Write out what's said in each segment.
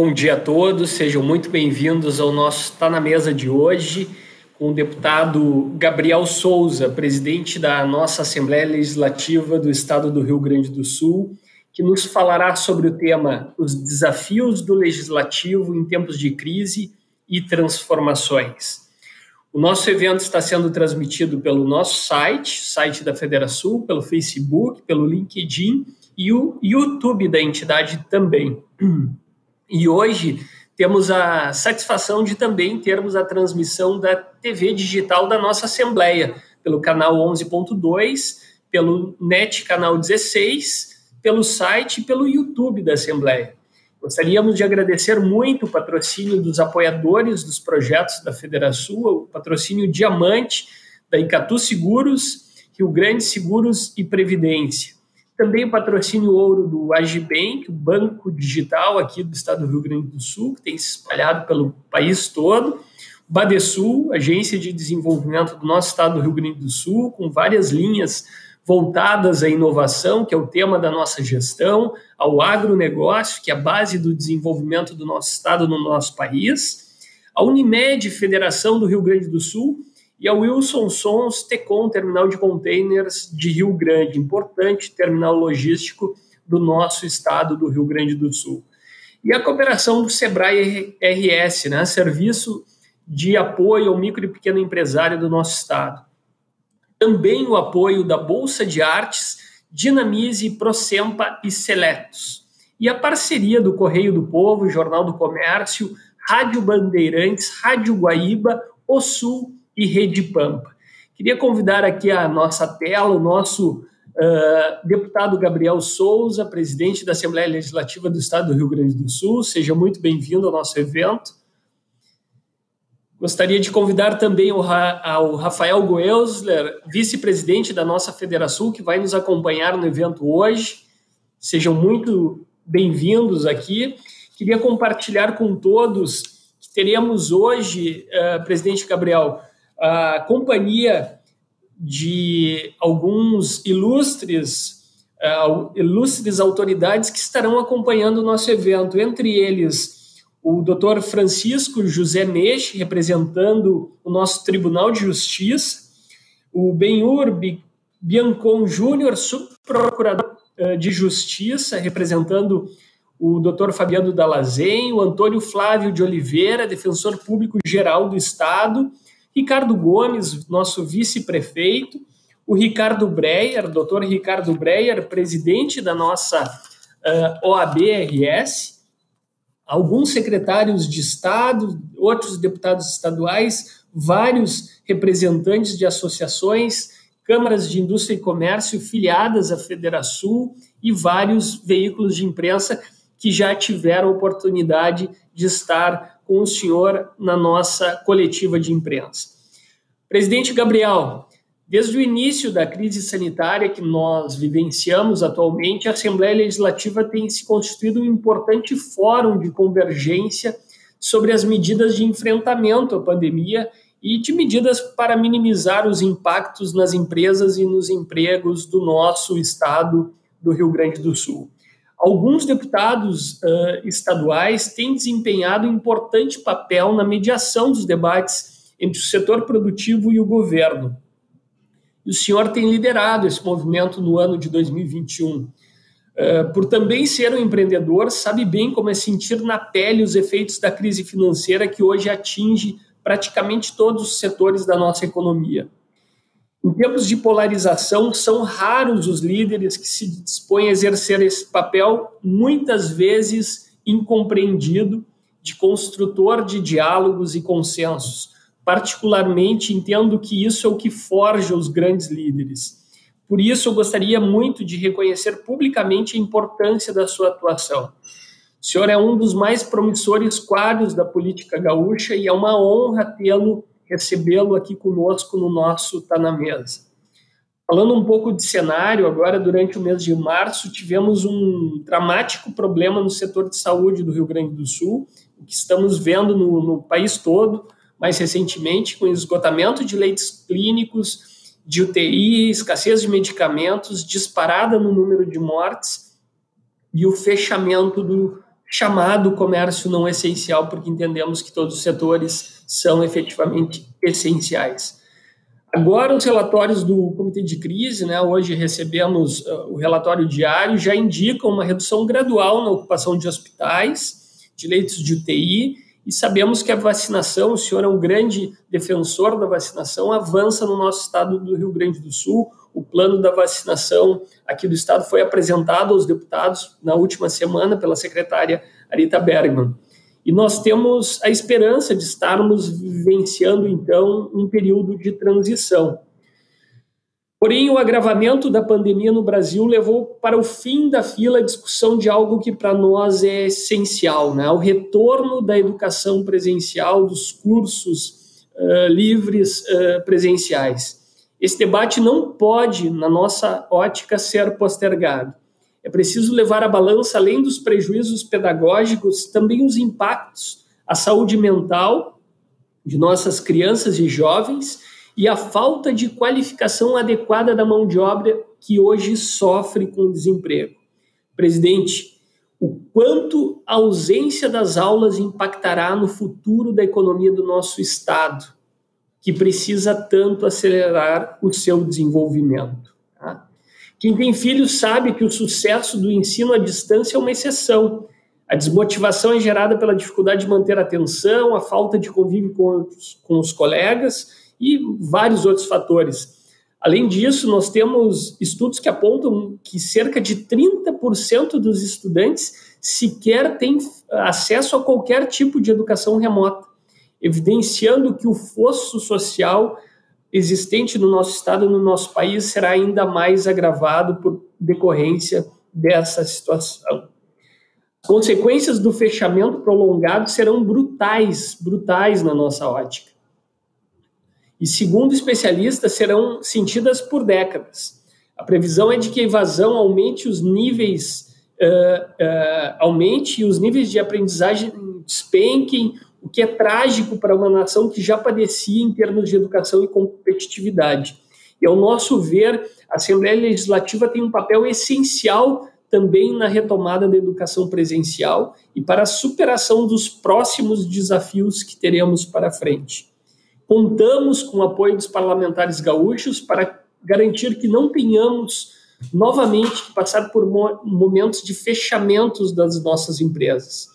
Bom dia a todos, sejam muito bem-vindos ao nosso Está na Mesa de hoje, com o deputado Gabriel Souza, presidente da nossa Assembleia Legislativa do Estado do Rio Grande do Sul, que nos falará sobre o tema Os desafios do legislativo em tempos de crise e transformações. O nosso evento está sendo transmitido pelo nosso site, site da Federação, pelo Facebook, pelo LinkedIn e o YouTube da entidade também. E hoje temos a satisfação de também termos a transmissão da TV digital da nossa Assembleia, pelo canal 11.2, pelo NET canal 16, pelo site e pelo YouTube da Assembleia. Gostaríamos de agradecer muito o patrocínio dos apoiadores dos projetos da Federação, o patrocínio Diamante, da Icatu Seguros, Rio Grande Seguros e Previdência. Também o patrocínio ouro do Agibank, o banco digital aqui do estado do Rio Grande do Sul, que tem se espalhado pelo país todo. Badesul, agência de desenvolvimento do nosso estado do Rio Grande do Sul, com várias linhas voltadas à inovação, que é o tema da nossa gestão, ao agronegócio, que é a base do desenvolvimento do nosso estado no nosso país, a Unimed, Federação do Rio Grande do Sul, e a Wilson Sons Tecom, terminal de containers de Rio Grande, importante terminal logístico do nosso estado do Rio Grande do Sul. E a cooperação do Sebrae RS, né, serviço de apoio ao micro e pequeno empresário do nosso estado. Também o apoio da Bolsa de Artes, Dinamize, Procempa e Seletos. E a parceria do Correio do Povo, Jornal do Comércio, Rádio Bandeirantes, Rádio Guaíba, O Sul e Rede Pampa. Queria convidar aqui a nossa tela o nosso uh, deputado Gabriel Souza, presidente da Assembleia Legislativa do Estado do Rio Grande do Sul. Seja muito bem-vindo ao nosso evento. Gostaria de convidar também o, Rafael Goelsler, vice-presidente da nossa Federação, que vai nos acompanhar no evento hoje. Sejam muito bem-vindos aqui. Queria compartilhar com todos que teremos hoje, uh, presidente Gabriel, a companhia de alguns ilustres, uh, ilustres autoridades que estarão acompanhando o nosso evento, entre eles o Dr. Francisco José Neixe, representando o nosso Tribunal de Justiça, o Benhur Biancon Júnior, subprocurador uh, de Justiça, representando o Dr. Fabiano Dalazen, o Antônio Flávio de Oliveira, defensor público geral do Estado, Ricardo Gomes, nosso vice-prefeito, o Ricardo Breyer, doutor Ricardo Breyer, presidente da nossa uh, eh, OAB-RS, alguns secretários de Estado, outros deputados estaduais, vários representantes de associações, câmaras de indústria e comércio filiadas à Federação e vários veículos de imprensa que já tiveram oportunidade de estar com o senhor na nossa coletiva de imprensa. Presidente Gabriel, desde o início da crise sanitária que nós vivenciamos atualmente, a Assembleia Legislativa tem se constituído um importante fórum de convergência sobre as medidas de enfrentamento à pandemia e de medidas para minimizar os impactos nas empresas e nos empregos do nosso estado do Rio Grande do Sul. Alguns deputados uh, estaduais têm desempenhado um importante papel na mediação dos debates entre o setor produtivo e o governo. E o senhor tem liderado esse movimento no ano de 2021. Uh, por também ser um empreendedor, sabe bem como é sentir na pele os efeitos da crise financeira que hoje atinge praticamente todos os setores da nossa economia. Em tempos de polarização, são raros os líderes que se dispõem a exercer esse papel, muitas vezes incompreendido, de construtor de diálogos e consensos. Particularmente, entendo que isso é o que forja os grandes líderes. Por isso, eu gostaria muito de reconhecer publicamente a importância da sua atuação. O senhor é um dos mais promissores quadros da política gaúcha e é uma honra tê-lo recebê-lo aqui conosco no nosso Tá na Mesa. Falando um pouco de cenário, agora durante o mês de março tivemos um dramático problema no setor de saúde do Rio Grande do Sul, o que estamos vendo no, no país todo, mais recentemente, com esgotamento de leitos clínicos, de UTI, escassez de medicamentos, disparada no número de mortes e o fechamento do chamado comércio não essencial, porque entendemos que todos os setores são efetivamente essenciais. Agora, os relatórios do Comitê de Crise, né, hoje recebemos uh, o relatório diário, já indicam uma redução gradual na ocupação de hospitais, de leitos de UTI, e sabemos que a vacinação, o senhor é um grande defensor da vacinação, avança no nosso estado do Rio Grande do Sul. O plano da vacinação aqui do estado foi apresentado aos deputados na última semana pela secretária Arita Bergman. E nós temos a esperança de estarmos vivenciando, então, um período de transição. Porém, o agravamento da pandemia no Brasil levou para o fim da fila a discussão de algo que para nós é essencial, né? o retorno da educação presencial, dos cursos uh, livres uh, presenciais. Esse debate não pode, na nossa ótica, ser postergado. É preciso levar à balança, além dos prejuízos pedagógicos, também os impactos à saúde mental de nossas crianças e jovens e a falta de qualificação adequada da mão de obra que hoje sofre com desemprego. Presidente, o quanto a ausência das aulas impactará no futuro da economia do nosso Estado, que precisa tanto acelerar o seu desenvolvimento? Quem tem filhos sabe que o sucesso do ensino à distância é uma exceção. A desmotivação é gerada pela dificuldade de manter a atenção, a falta de convívio com os, com os colegas e vários outros fatores. Além disso, nós temos estudos que apontam que cerca de 30% dos estudantes sequer têm acesso a qualquer tipo de educação remota, evidenciando que o fosso social existente no nosso estado, no nosso país, será ainda mais agravado por decorrência dessa situação. As consequências do fechamento prolongado serão brutais, brutais na nossa ótica. E, segundo especialistas, serão sentidas por décadas. A previsão é de que a evasão aumente os níveis, uh, uh, aumente e os níveis de aprendizagem despenquem, o que é trágico para uma nação que já padecia em termos de educação e competitividade. E, ao nosso ver, a Assembleia Legislativa tem um papel essencial também na retomada da educação presencial e para a superação dos próximos desafios que teremos para frente. Contamos com o apoio dos parlamentares gaúchos para garantir que não tenhamos novamente que passar por momentos de fechamentos das nossas empresas.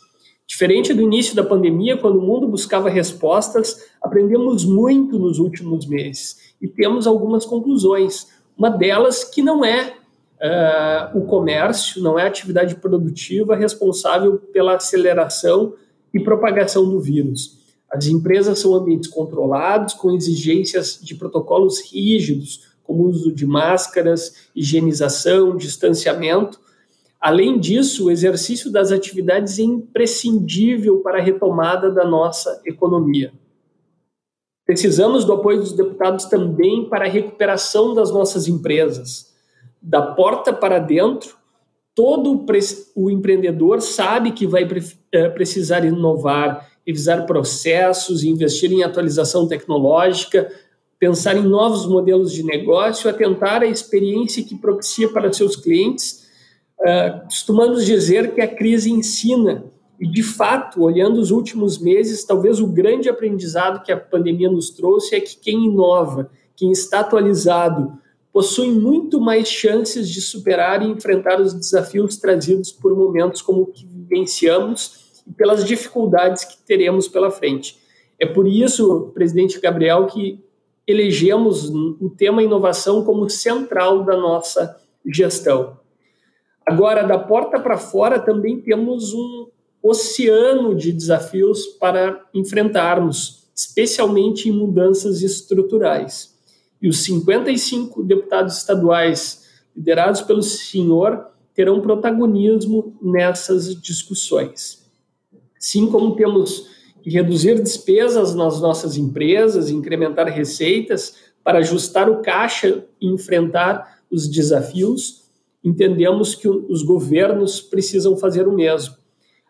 Diferente do início da pandemia, quando o mundo buscava respostas, aprendemos muito nos últimos meses e temos algumas conclusões. Uma delas que não é uh, o comércio, não é a atividade produtiva responsável pela aceleração e propagação do vírus. As empresas são ambientes controlados, com exigências de protocolos rígidos, como uso de máscaras, higienização, distanciamento, Além disso, o exercício das atividades é imprescindível para a retomada da nossa economia. Precisamos do apoio dos deputados também para a recuperação das nossas empresas. Da porta para dentro, todo o empreendedor sabe que vai eh, precisar inovar, revisar processos, investir em atualização tecnológica, pensar em novos modelos de negócio, atentar à experiência que propicia para seus clientes Uh, costumamos dizer que a crise ensina, e de fato, olhando os últimos meses, talvez o grande aprendizado que a pandemia nos trouxe é que quem inova, quem está atualizado, possui muito mais chances de superar e enfrentar os desafios trazidos por momentos como o que vivenciamos e pelas dificuldades que teremos pela frente. É por isso, presidente Gabriel, que elegemos o tema inovação como central da nossa gestão. Agora, da porta para fora, também temos um oceano de desafios para enfrentarmos, especialmente em mudanças estruturais. E os 55 deputados estaduais, liderados pelo senhor, terão protagonismo nessas discussões. Assim como temos que reduzir despesas nas nossas empresas, incrementar receitas para ajustar o caixa e enfrentar os desafios, entendemos que os governos precisam fazer o mesmo.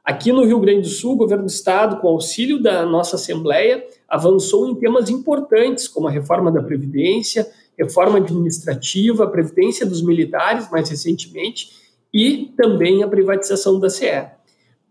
Aqui no Rio Grande do Sul, o governo do estado, com auxílio da nossa Assembleia, avançou em temas importantes, como a reforma da Previdência, reforma administrativa, a Previdência dos militares, mais recentemente, e também a privatização da CE.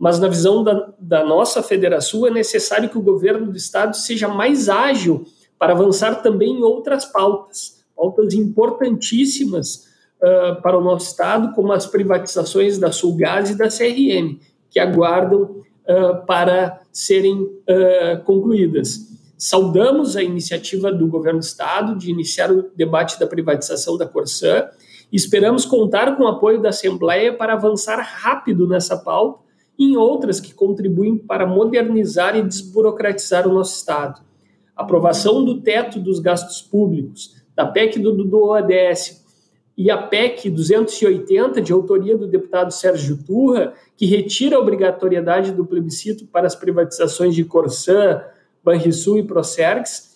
Mas na visão da, da nossa federação é necessário que o governo do estado seja mais ágil para avançar também em outras pautas, pautas importantíssimas uh, para o nosso estado, como as privatizações da Sulgás e da CRM, que aguardam uh, para serem uh, concluídas. Saudamos a iniciativa do governo do estado de iniciar o debate da privatização da Corsã esperamos contar com o apoio da Assembleia para avançar rápido nessa pauta em outras que contribuem para modernizar e desburocratizar o nosso estado. A aprovação do teto dos gastos públicos, da PEC do, do ODS e a PEC 280, de autoria do deputado Sérgio Turra, que retira a obrigatoriedade do plebiscito para as privatizações de Corsã, Banrisul e Procergs,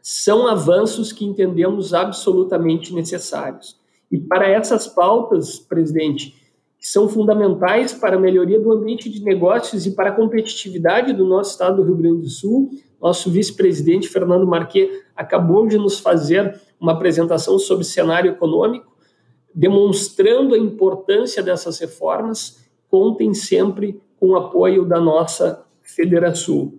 são avanços que entendemos absolutamente necessários. E para essas pautas, presidente, que são fundamentais para a melhoria do ambiente de negócios e para a competitividade do nosso estado do Rio Grande do Sul, nosso vice-presidente Fernando Marquet acabou de nos fazer uma apresentação sobre cenário econômico, demonstrando a importância dessas reformas. Contem sempre com o apoio da nossa Federação.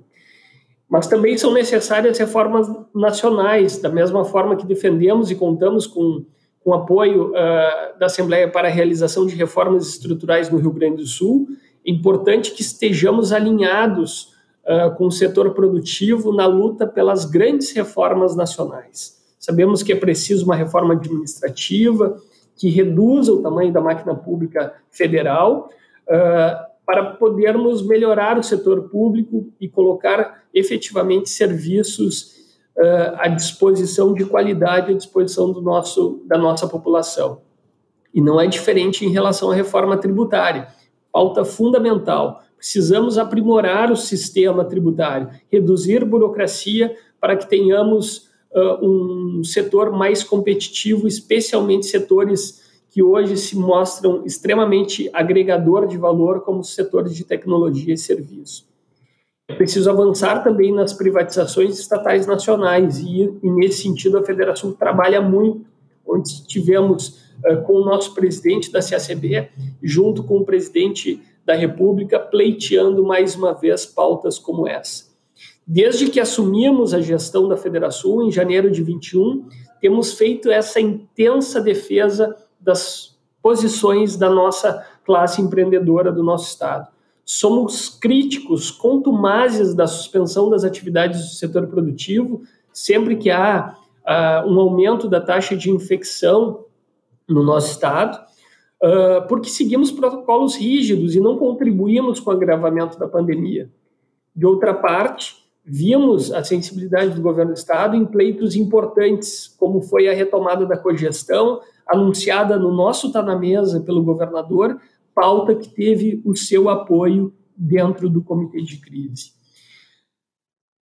Mas também são necessárias reformas nacionais, da mesma forma que defendemos e contamos com, com apoio uh, da Assembleia para a realização de reformas estruturais no Rio Grande do Sul. É importante que estejamos alinhados uh, com o setor produtivo na luta pelas grandes reformas nacionais. Sabemos que é preciso uma reforma administrativa que reduza o tamanho da máquina pública federal uh, para podermos melhorar o setor público e colocar efetivamente serviços uh, à disposição de qualidade à disposição do nosso, da nossa população. E não é diferente em relação à reforma tributária. Pauta fundamental Precisamos aprimorar o sistema tributário, reduzir burocracia para que tenhamos uh, um setor mais competitivo, especialmente setores que hoje se mostram extremamente agregador de valor, como os setores de tecnologia e serviço. Preciso avançar também nas privatizações estatais nacionais e, e nesse sentido, a Federação trabalha muito, onde tivemos uh, com o nosso presidente da CACB, junto com o presidente da República pleiteando mais uma vez pautas como essa. Desde que assumimos a gestão da Federação em janeiro de 21, temos feito essa intensa defesa das posições da nossa classe empreendedora do nosso estado. Somos críticos contumazes da suspensão das atividades do setor produtivo, sempre que há uh, um aumento da taxa de infecção no nosso estado, uh, porque seguimos protocolos rígidos e não contribuímos com o agravamento da pandemia. De outra parte, vimos a sensibilidade do governo do Estado em pleitos importantes, como foi a retomada da cogestão, anunciada no nosso Tá na Mesa pelo governador, pauta que teve o seu apoio dentro do comitê de crise.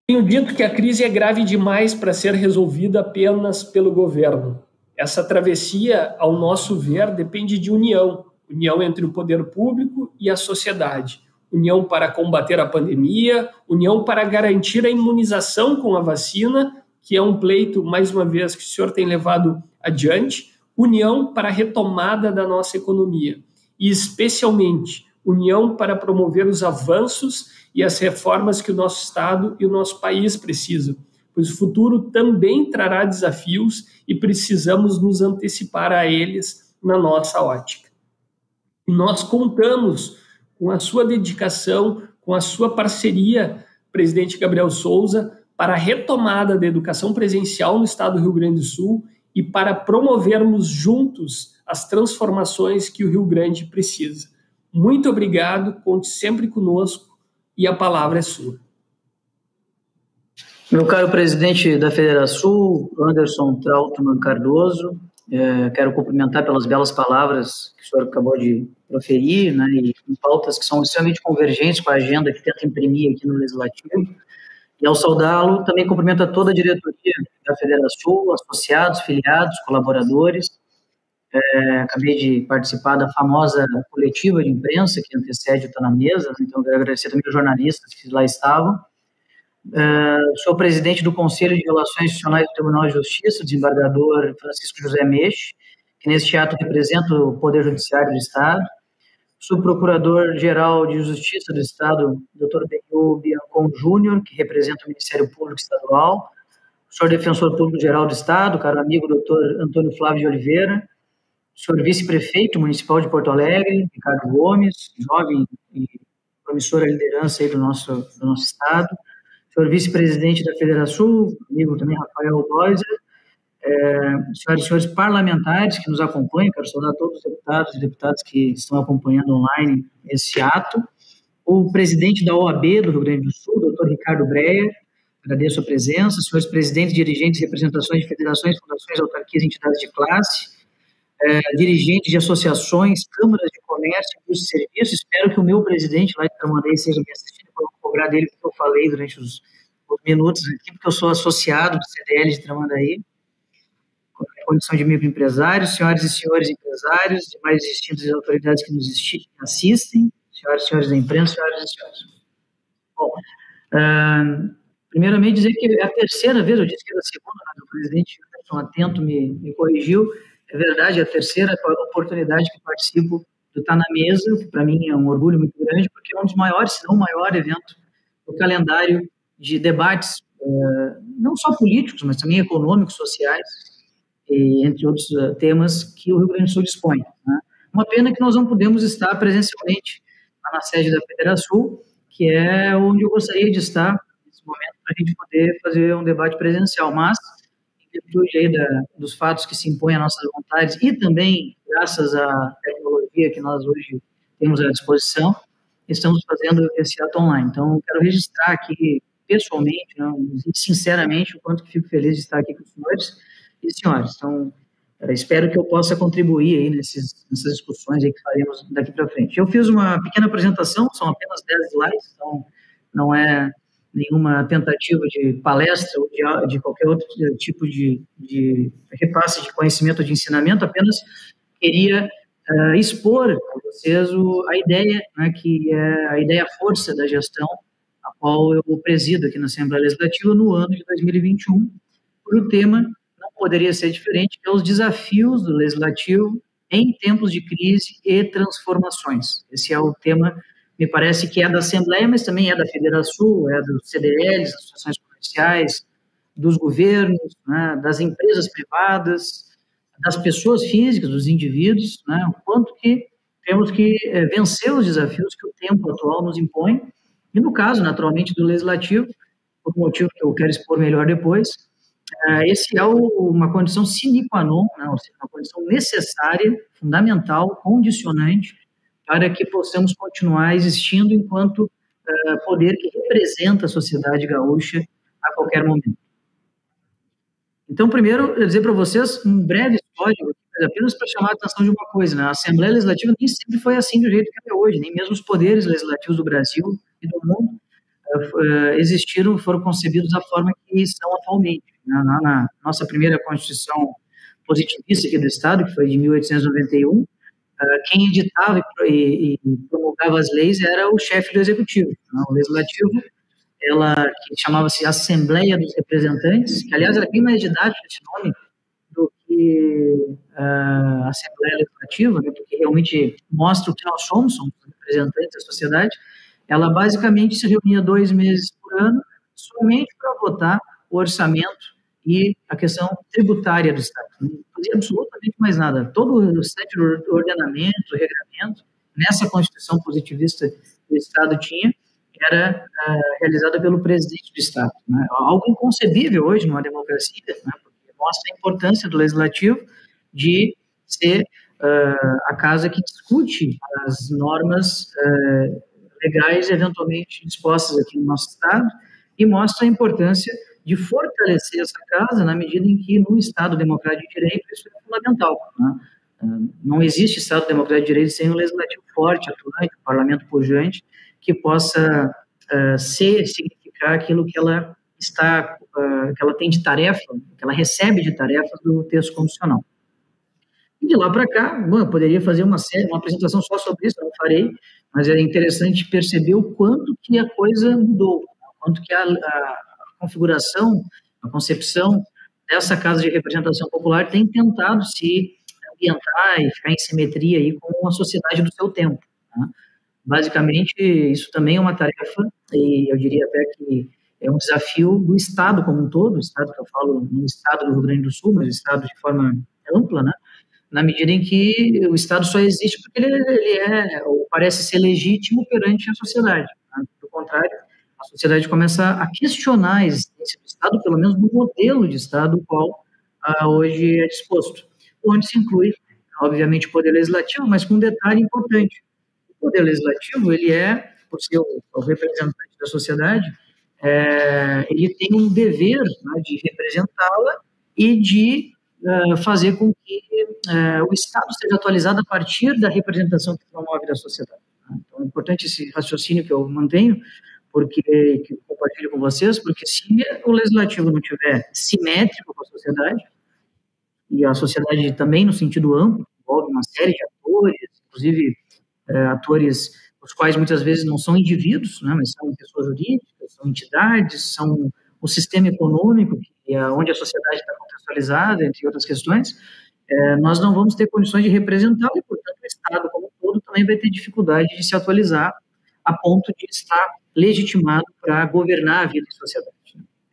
Tenho dito que a crise é grave demais para ser resolvida apenas pelo governo. Essa travessia, ao nosso ver, depende de união união entre o poder público e a sociedade, união para combater a pandemia, união para garantir a imunização com a vacina, que é um pleito, mais uma vez, que o senhor tem levado adiante, união para a retomada da nossa economia e, especialmente, união para promover os avanços e as reformas que o nosso Estado e o nosso país precisam pois o futuro também trará desafios e precisamos nos antecipar a eles na nossa ótica. E nós contamos com a sua dedicação, com a sua parceria, presidente Gabriel Souza, para a retomada da educação presencial no estado do Rio Grande do Sul e para promovermos juntos as transformações que o Rio Grande precisa. Muito obrigado, conte sempre conosco e a palavra é sua. Meu caro presidente da Federação, Anderson Trautmann Cardoso, é, quero cumprimentar pelas belas palavras que o senhor acabou de proferir, né, e pautas que são extremamente convergentes com a agenda que tenta imprimir aqui no Legislativo. E ao saudá-lo, também cumprimento a toda a diretoria da Federação, associados, filiados, colaboradores. É, acabei de participar da famosa coletiva de imprensa que antecede o Tá na Mesa, né, então quero agradecer também aos jornalistas que lá estavam Uh, sou presidente do Conselho de Relações Institucionais do Tribunal de Justiça, desembargador Francisco José Meixe, que neste ato representa o Poder Judiciário do Estado. subprocurador-geral de Justiça do Estado, Dr. Benio Biancon Júnior, que representa o Ministério Público Estadual, senhor Defensor Público-Geral do Estado, caro amigo Dr. Antônio Flávio de Oliveira, senhor Vice-Prefeito Municipal de Porto Alegre, Ricardo Gomes, jovem e promissora liderança aí do nosso, do nosso Estado, senhor Vice-Presidente da Federação, amigo também Rafael Boiser, é, senhoras e senhores parlamentares que nos acompanham, quero saudar todos os deputados e deputadas que estão acompanhando online esse ato, o presidente da OAB do Rio Grande do Sul, doutor Ricardo Breyer, agradeço a presença, senhores presidentes, dirigentes representações de federações, fundações, autarquias e entidades de classe, é, dirigentes de associações, câmaras de comércio, e de serviços, espero que o meu presidente lá de Tramandaí esteja me assistindo, para cobrar dele o que eu falei durante os, os minutos aqui, porque eu sou associado do CDL de Tramandaí, condição de microempresário, senhoras e senhores empresários, demais distintas autoridades que nos assistem, senhoras e senhores da imprensa, senhoras e senhores. Bom, uh, primeiramente dizer que é a terceira vez, eu disse que era a segunda, mas o presidente Anderson Atento me, me corrigiu, é verdade, é a terceira oportunidade que participo do tá na Mesa, que para mim é um orgulho muito grande, porque é um dos maiores, se não o maior evento do calendário de debates, uh, não só políticos, mas também econômicos, sociais, entre outros uh, temas que o Rio Grande do Sul dispõe. Né? Uma pena que nós não podemos estar presencialmente na sede da Federação, que é onde eu gostaria de estar nesse momento para a gente poder fazer um debate presencial, mas virtude aí da, dos fatos que se impõem às nossas vontades e também graças à tecnologia que nós hoje temos à disposição, estamos fazendo esse ato online. Então, quero registrar aqui pessoalmente, né, sinceramente, o quanto que fico feliz de estar aqui com os senhores e senhores. Então, eh, espero que eu possa contribuir aí nesses, nessas discussões aí que faremos daqui para frente. Eu fiz uma pequena apresentação, são apenas 10 slides, então não é nenhuma tentativa de palestra ou de, de qualquer outro tipo de, de, repasse de conhecimento de ensinamento, apenas queria uh, expor a vocês o, a ideia, né, que é a ideia força da gestão, a qual eu presido aqui na Assembleia Legislativa no ano de 2021, por o tema poderia ser diferente, que é os desafios do legislativo em tempos de crise e transformações. Esse é o tema, me parece que é da Assembleia, mas também é da Federação, é dos CDLs, associações comerciais, dos governos, né, das empresas privadas, das pessoas físicas, dos indivíduos, né, o quanto que temos que é, vencer os desafios que o tempo atual nos impõe, e no caso, naturalmente, do legislativo, por um motivo que eu quero expor melhor depois, é, esse é uma condição sine qua non, né, uma condição necessária, fundamental, condicionante, para que possamos continuar existindo enquanto uh, poder que representa a sociedade gaúcha a qualquer momento. Então, primeiro, eu dizer para vocês um breve histórico, apenas para chamar a atenção de uma coisa, né? a Assembleia Legislativa nem sempre foi assim do jeito que é hoje, nem mesmo os poderes legislativos do Brasil e do mundo uh, existiram, foram concebidos da forma que são atualmente na, na nossa primeira Constituição positivista aqui do Estado, que foi de 1891, uh, ah, quem editava e, promulgava as leis era o chefe do Executivo. Né? O Legislativo, ela, que chamava-se Assembleia dos Representantes, que, aliás, era bem mais didático esse nome do que uh, Assembleia Legislativa, né? porque realmente mostra o que nós somos, somos representantes da sociedade, ela basicamente se reunia dois meses por ano somente para votar o orçamento e a questão tributária do Estado. Fazia absolutamente mais nada. Todo o centro ordenamento, o regramento, nessa Constituição positivista que o Estado tinha, era uh, realizada pelo presidente do Estado. Né? Algo inconcebível hoje numa democracia, né? porque mostra a importância do legislativo de ser uh, a casa que discute as normas uh, legais eventualmente dispostas aqui no nosso Estado e mostra a importância de fortalecer essa casa na medida em que no Estado democrático de direito isso é fundamental. Né? Ah, não existe Estado democrático de direito sem um legislativo forte, atuante, um parlamento pujante, que possa uh, ser, significar aquilo que ela está, uh, que ela tem de tarefa, que ela recebe de tarefas do texto constitucional. E de lá para cá, bom, eu poderia fazer uma série, uma apresentação só sobre isso, não farei, mas é interessante perceber o quanto que a coisa mudou, o quanto que a, a configuração, a concepção dessa Casa de Representação Popular tem tentado se ambientar e ficar em simetria aí com a sociedade do seu tempo. Né? Basicamente, isso também é uma tarefa, e eu diria até que é um desafio do Estado como um todo, o Estado que eu falo no Estado do Rio Grande do Sul, mas o Estado de forma ampla, né? na medida em que o Estado só existe porque ele, ele é, ou parece ser legítimo perante a sociedade. Né? Do contrário, a sociedade começa a questionar a existência do Estado, pelo menos do modelo de Estado qual ah, hoje é disposto, onde se inclui, obviamente, o poder legislativo, mas com um detalhe importante. O poder legislativo, ele é, por ser o, representante da sociedade, é, ele tem um dever né, de representá-la e de uh, fazer com que uh, o Estado seja atualizado a partir da representação que promove da sociedade. Né? Então, é importante esse raciocínio que eu mantenho, porque que compartilho com vocês, porque se o legislativo não tiver simétrico com a sociedade, e a sociedade também no sentido amplo, envolve uma série de atores, inclusive uh, atores os quais muitas vezes não são indivíduos, né, mas são pessoas jurídicas, são entidades, são o sistema econômico, é onde a sociedade está contextualizada, entre outras questões, é, nós não vamos ter condições de representá-lo e, portanto, o Estado como um todo também vai ter dificuldade de se atualizar a ponto de estar legitimado para governar a vida da sociedade.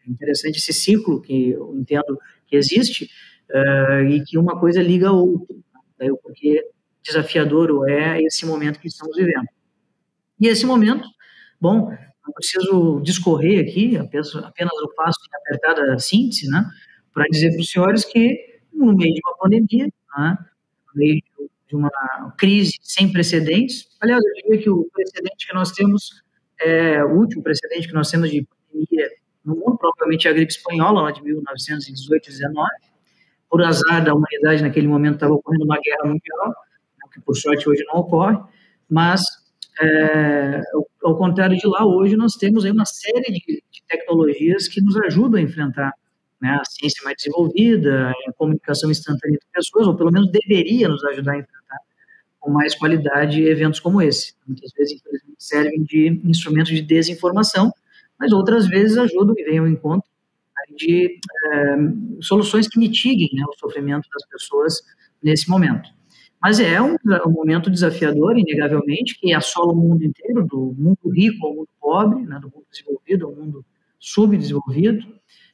É interessante esse ciclo que eu entendo que existe uh, e que uma coisa liga a outra, né, porque desafiador é esse momento que estamos vivendo. E esse momento, bom, não preciso discorrer aqui, apenas, apenas eu faço em apertada síntese, né, para dizer para os senhores que, no meio de uma pandemia, né, no meio de uma crise sem precedentes, aliás, eu diria que o precedente que nós temos, é, o último precedente que nós temos de pandemia no mundo, provavelmente é a gripe espanhola, lá de 1918 19 por azar da humanidade, naquele momento estava ocorrendo uma guerra mundial, que por sorte hoje não ocorre, mas é, ao contrário de lá, hoje nós temos aí uma série de, de tecnologias que nos ajudam a enfrentar né, a ciência mais desenvolvida, a comunicação instantânea entre pessoas, ou pelo menos deveria nos ajudar a enfrentar com mais qualidade eventos como esse. Muitas vezes, infelizmente, servem de instrumentos de desinformação, mas outras vezes ajudam e vêm ao encontro de é, soluções que mitiguem né, o sofrimento das pessoas nesse momento. Mas é um, um, momento desafiador, inegavelmente, que assola o mundo inteiro, do mundo rico ao mundo pobre, né, do mundo desenvolvido ao mundo subdesenvolvido.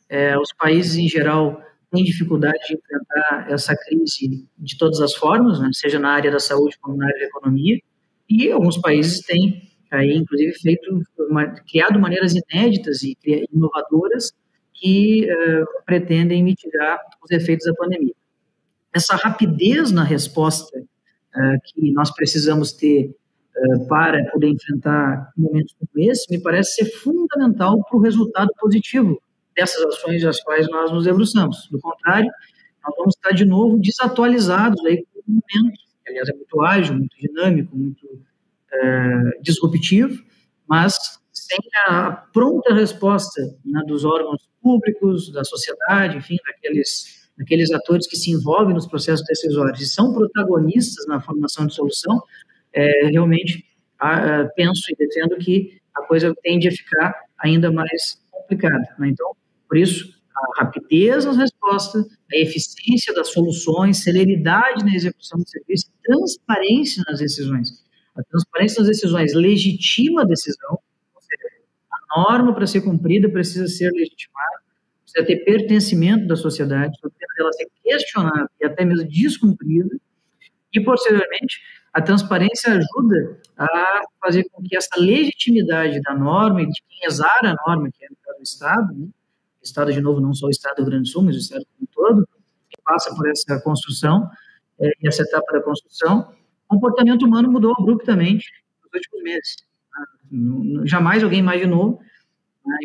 É, os países, em geral, têm dificuldade de enfrentar essa crise de todas as formas, né, seja na área da saúde como na área da economia, e alguns países têm, aí, inclusive, feito, uma, criado maneiras inéditas e inovadoras que uh, pretendem mitigar os efeitos da pandemia. Essa rapidez na resposta uh, que nós precisamos ter uh, para poder enfrentar momentos como esse, me parece ser fundamental para o resultado positivo dessas ações das quais nós nos debruçamos. Do contrário, nós vamos estar de novo desatualizados aí com o momento, que aliás é muito ágil, muito dinâmico, muito uh, disruptivo, mas sem a pronta resposta né, dos órgãos públicos, da sociedade, enfim, daqueles aqueles atores que se envolvem nos processos decisórios e são protagonistas na formação de solução, é, realmente a, a, penso e defendo que a coisa tende a ficar ainda mais complicada. Né? Então, por isso, a rapidez nas respostas, a eficiência das soluções, celeridade na execução do serviço, transparência nas decisões. A transparência nas decisões legitima a decisão, ou seja, a norma para ser cumprida precisa ser legitimada, precisa ter pertencimento da sociedade, ela ser questionada e até mesmo descumprida, e, posteriormente, a transparência ajuda a fazer com que essa legitimidade da norma de quem exara a norma, que é o Estado, né? Estado, de novo, não só o Estado do Rio Grande do Sul, mas o Estado como todo, que passa por essa construção, é, e essa etapa da construção, o comportamento humano mudou abruptamente nos últimos meses. Né? Jamais alguém imaginou, né,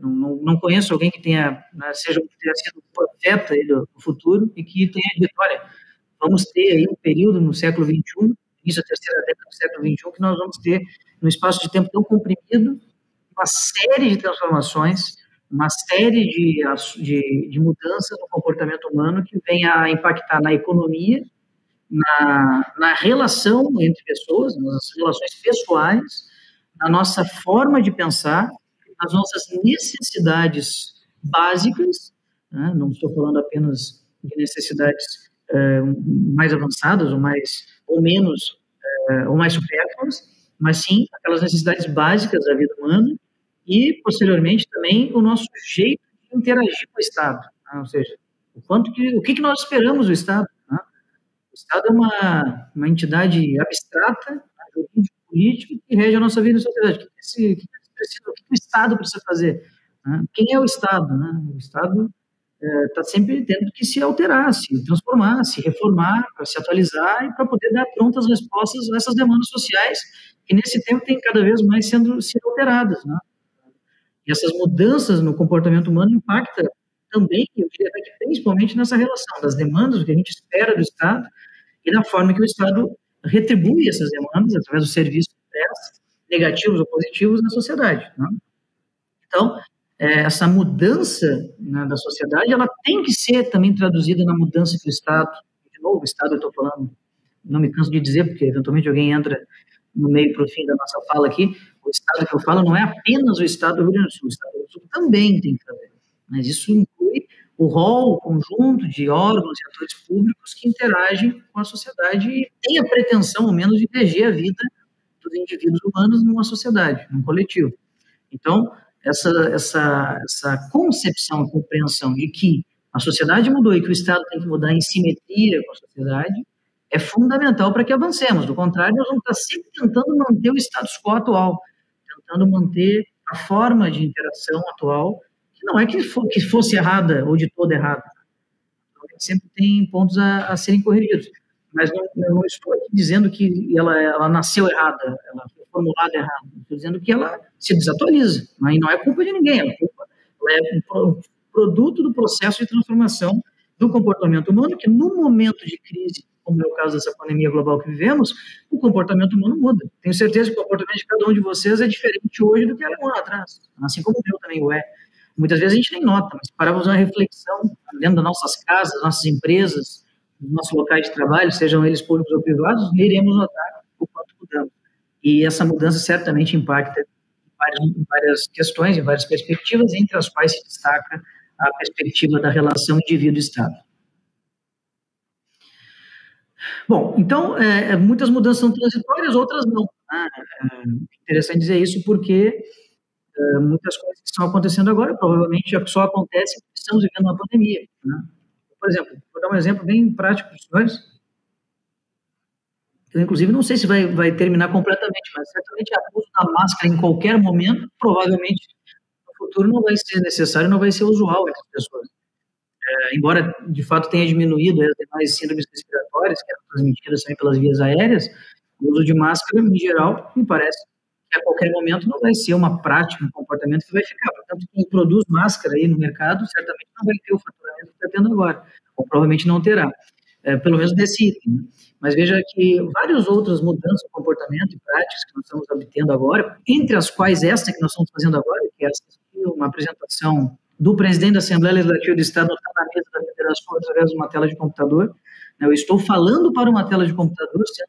não, não, conheço alguém que tenha, né, seja tenha sido profeta do, do, futuro e que tenha dito, olha, vamos ter aí um período no século XXI, isso a terceira década do século XXI, que nós vamos ter, num espaço de tempo tão comprimido, uma série de transformações, uma série de, de, de mudanças no comportamento humano que venha a impactar na economia, na, na relação entre pessoas, nas relações pessoais, na nossa forma de pensar as nossas necessidades básicas, né? não estou falando apenas de necessidades é, mais avançadas ou mais ou menos é, ou mais supérfluas, mas sim aquelas necessidades básicas da vida humana e, posteriormente, também o nosso jeito de interagir com o Estado. Né? Ou seja, o, quanto que, o que, que nós esperamos do Estado. Né? O Estado é uma, uma entidade abstrata, jurídico, político, que rege a nossa vida em sociedade. O que, esse, que, precisa, o que o Estado precisa fazer? Né? Quem é o Estado? Né? O Estado está é, sempre tendo que se alterar, se transformar, se reformar, para se atualizar e para poder dar prontas respostas a essas demandas sociais que nesse tempo têm cada vez mais sendo, sendo alteradas. Né? E essas mudanças no comportamento humano impactam também, eu diria que principalmente nessa relação das demandas, do que a gente espera do Estado e da forma que o Estado retribui essas demandas através dos serviços negativos ou positivos na sociedade. Né? Então, é, essa mudança né, da sociedade, ela tem que ser também traduzida na mudança que o Estado, de novo, o Estado eu estou falando, não me canso de dizer, porque eventualmente alguém entra no meio para o fim da nossa fala aqui, o Estado que eu falo não é apenas o Estado do Rio Grande do Sul, o Estado do Sul também tem que fazer, mas isso inclui o rol, o conjunto de órgãos e atores públicos que interagem com a sociedade e têm a pretensão, ao menos, de reger a vida dos indivíduos humanos numa sociedade, num coletivo. Então, essa, essa, essa concepção compreensão de que a sociedade mudou e que o Estado tem que mudar em simetria com a sociedade é fundamental para que avancemos. Do contrário, nós vamos estar sempre tentando manter o status quo atual, tentando manter a forma de interação atual, que não é que, for, que fosse errada ou de toda errada. Sempre tem pontos a, a serem corrigidos. Mas não, não, estou aqui dizendo que ela, ela nasceu errada, ela foi formulada errada. Estou dizendo que ela se desatualiza. Né? E não é culpa de ninguém, é, culpa, ela é um produto do processo de transformação do comportamento humano, que no momento de crise, como é o caso dessa pandemia global que vivemos, o comportamento humano muda. Tenho certeza que o comportamento de cada um de vocês é diferente hoje do que era um ano atrás, assim como o meu também o é. Muitas vezes a gente nem nota, mas para fazer uma reflexão dentro das nossas casas, nossas empresas, nos nossos locais de trabalho, sejam eles públicos ou privados, iremos notar o quanto mudamos. E essa mudança certamente impacta em várias questões, em várias perspectivas, entre as quais se destaca a perspectiva da relação indivíduo-Estado. Bom, então, é, é, muitas mudanças são transitórias, outras não. Né? É interessante dizer isso porque é, muitas coisas que estão acontecendo agora provavelmente só acontecem porque estamos vivendo uma pandemia. Né? Por exemplo, vou dar um exemplo bem prático para os senhores. Eu, inclusive, não sei se vai, vai terminar completamente, mas certamente a uso da máscara em qualquer momento, provavelmente no futuro não vai ser necessário, não vai ser usual entre as pessoas. É, embora, de fato, tenha diminuído as demais síndromes respiratórias, que eram transmitidas também pelas vias aéreas, o uso de máscara, em geral, me parece que a qualquer momento não vai ser uma prática, um comportamento que vai ficar. Portanto, quem produz máscara aí no mercado certamente não vai ter o faturamento que está tendo agora, ou provavelmente não terá, é, pelo menos desse item. Né? Mas veja que várias outras mudanças de comportamento e práticas que nós estamos obtendo agora, entre as quais esta que nós estamos fazendo agora, que é uma apresentação do presidente da Assembleia Legislativa do Estado está na mesa da federação através de uma tela de computador. Né? Eu estou falando para uma tela de computador, sendo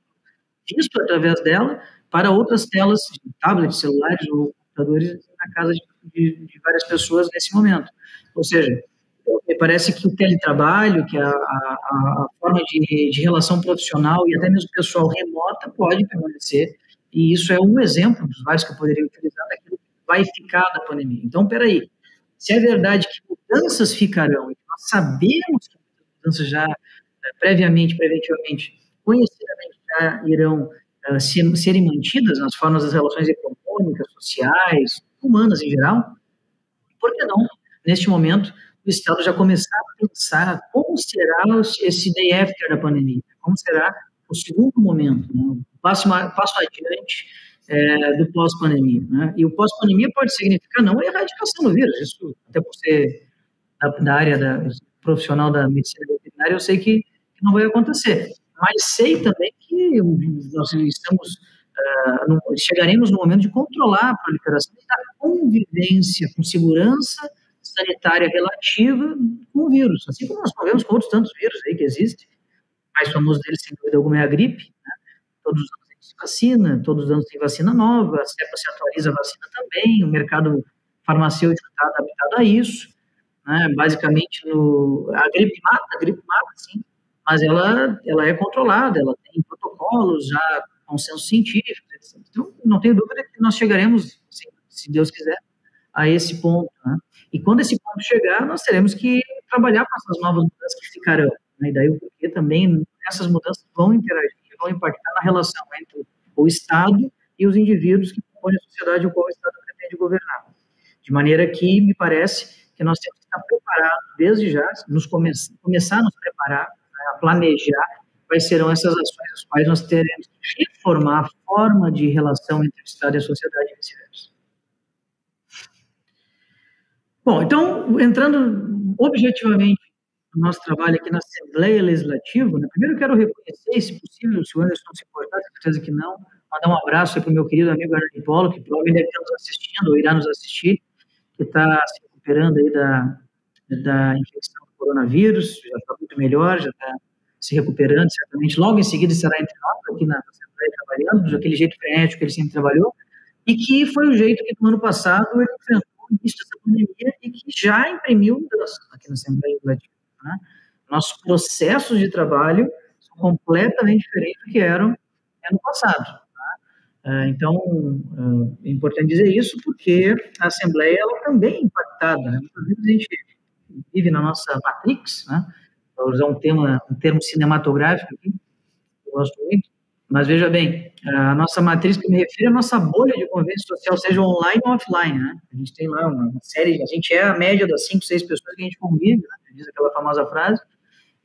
visto através dela, para outras telas, tablets, celulares ou computadores na casa de, de, de várias pessoas nesse momento. Ou seja, me parece que o teletrabalho, que a, a, a forma de, de, relação profissional e até mesmo pessoal remota pode permanecer, e isso é um exemplo dos vários que eu poderia utilizar daquilo que vai ficar da pandemia. Então, peraí, se é verdade que mudanças ficarão, e nós sabemos que mudanças já eh, previamente, preventivamente, conhecidamente já irão uh, ser, serem mantidas nas formas das relações econômicas, sociais, humanas em geral, por que não, neste momento, o Estado já começar a pensar como será esse day after da pandemia, como será o segundo momento, né? passo, passo adiante é, do pós-pandemia. Né? E o pós-pandemia pode significar não a erradicação do vírus, isso até por ser da, da área da, profissional da medicina veterinária, eu sei que, que, não vai acontecer. Mas sei também que nós estamos, uh, no, chegaremos no momento de controlar a proliferação da convivência com segurança sanitária relativa com o vírus, assim como nós convivemos com outros tantos vírus aí que existem. Mais famoso deles, sem dúvida alguma, é a gripe. Né? Todos os tem vacina, todos os anos tem vacina nova, a CEPA se atualiza a vacina também, o mercado farmacêutico está adaptado a isso. Né? Basicamente, no, a gripe mata, a gripe mata, sim, mas ela, ela é controlada, ela tem protocolos já consenso científico, etc. Então, não tenho dúvida que nós chegaremos, se Deus quiser, a esse ponto. Né? E quando esse ponto chegar, nós teremos que trabalhar com essas novas mudanças que ficarão. Né? E daí o porquê também essas mudanças vão interagir, vão impactar na relação entre o Estado e os indivíduos que compõem a sociedade ao qual o Estado pretende governar. De maneira que, me parece, que nós temos que estar preparados desde já, nos come começar a nos preparar, né, a planejar quais serão essas ações as quais nós teremos que reformar a forma de relação entre o Estado e a sociedade e vice-versa. Bom, então, entrando objetivamente no nosso trabalho aqui na Assembleia Legislativa, né, primeiro quero reconhecer, se possível, se o Anderson se importar, tenho certeza que não, mandar um abraço para o meu querido amigo Arnaldo Polo, que provavelmente deve estar nos assistindo, ou irá nos assistir, que está se recuperando aí da, da infecção do coronavírus, já está muito melhor, já está se recuperando, certamente. Logo em seguida estará entre nós, aqui na Assembleia, trabalhando, daquele jeito frenético que ele sempre trabalhou, e que foi o jeito que no ano passado ele enfrentou o início dessa pandemia e que já imprimiu mudança aqui na Assembleia Legislativa. Né? Nossos processos de trabalho são completamente diferentes do que eram ano passado. Tá? Então, é importante dizer isso porque a Assembleia ela também é impactada. Né? Muitas vezes a gente vive na nossa matrix, né? para usar um, tema, um termo cinematográfico aqui, eu gosto muito, mas veja bem, a nossa matriz que me refiro é a nossa bolha de convivência social, seja online ou offline, né? A gente tem lá uma série, a gente é a média das cinco, seis pessoas que a gente convive, né? diz aquela famosa frase,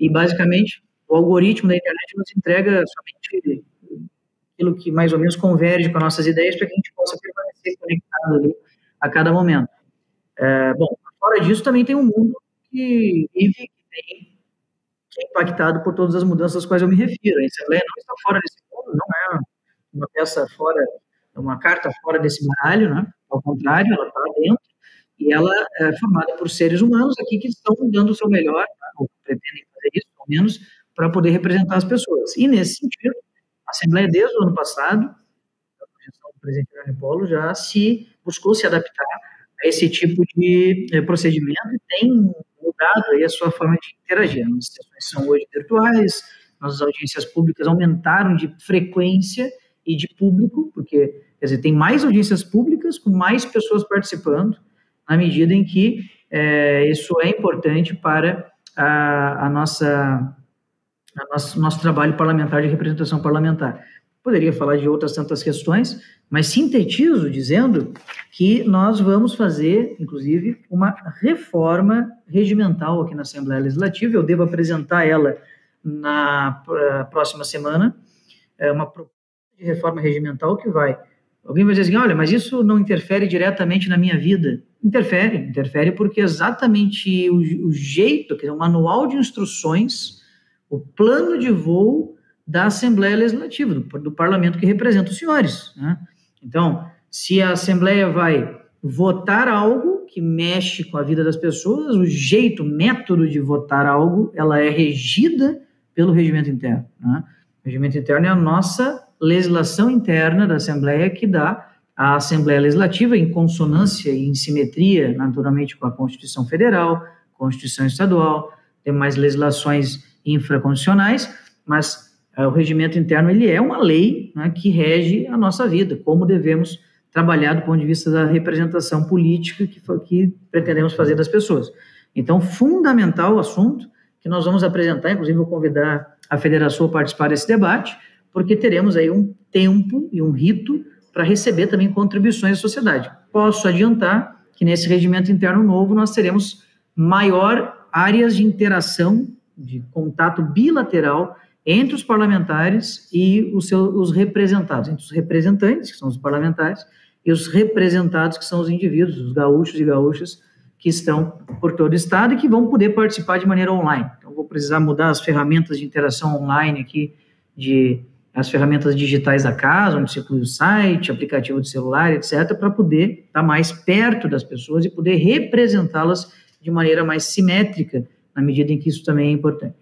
e basicamente o algoritmo da internet nos entrega somente aquilo que mais ou menos converge com as nossas ideias para que a gente possa permanecer conectado ali a cada momento. É, bom, fora disso também tem um mundo que vive, que, tem, é impactado por todas as mudanças às quais eu me refiro. A Assembleia não está fora desse mundo, não é uma peça fora, uma carta fora desse baralho, né? Ao contrário, ela está dentro e ela é formada por seres humanos aqui que estão dando o seu melhor, tá? ou pretendem fazer isso, pelo menos, para poder representar as pessoas. E, nesse sentido, a Assembleia, desde o ano passado, a projeção do presidente Jair Polo, já se buscou se adaptar a esse tipo de eh, procedimento e tem mudado aí a sua forma de interagir. As sessões são hoje virtuais, nossas audiências públicas aumentaram de frequência e de público, porque, quer dizer, tem mais audiências públicas com mais pessoas participando, na medida em que é, isso é importante para a, a nossa a nosso, nosso trabalho parlamentar de representação parlamentar. Poderia falar de outras tantas questões, mas sintetizo dizendo que nós vamos fazer, inclusive, uma reforma regimental aqui na Assembleia Legislativa. Eu devo apresentar ela na próxima semana, é uma proposta de reforma regimental que vai. Alguém vai dizer assim: olha, mas isso não interfere diretamente na minha vida. Interfere, interfere porque exatamente o, o jeito, que é o manual de instruções, o plano de voo da Assembleia Legislativa, do, do parlamento que representa os senhores. Né? Então, se a Assembleia vai votar algo que mexe com a vida das pessoas, o jeito, o método de votar algo, ela é regida pelo regimento interno. Né? O regimento interno é a nossa legislação interna da Assembleia que dá a Assembleia Legislativa em consonância e em simetria, naturalmente, com a Constituição Federal, Constituição Estadual, demais legislações infraconstitucionais, mas o regimento interno ele é uma lei né, que rege a nossa vida, como devemos trabalhar do ponto de vista da representação política que, que pretendemos fazer das pessoas. Então, fundamental o assunto que nós vamos apresentar, inclusive vou convidar a Federação a participar desse debate, porque teremos aí um tempo e um rito para receber também contribuições da sociedade. Posso adiantar que nesse regimento interno novo nós teremos maior áreas de interação, de contato bilateral entre os parlamentares e os seus os representados, entre os representantes, que são os parlamentares, e os representados, que são os indivíduos, os gaúchos e gaúchas, que estão por todo o estado e que vão poder participar de maneira online. Então, vou precisar mudar as ferramentas de interação online aqui de as ferramentas digitais da casa, onde se inclui o site, aplicativo de celular, etc., para poder estar mais perto das pessoas e poder representá-las de maneira mais simétrica, na medida em que isso também é importante.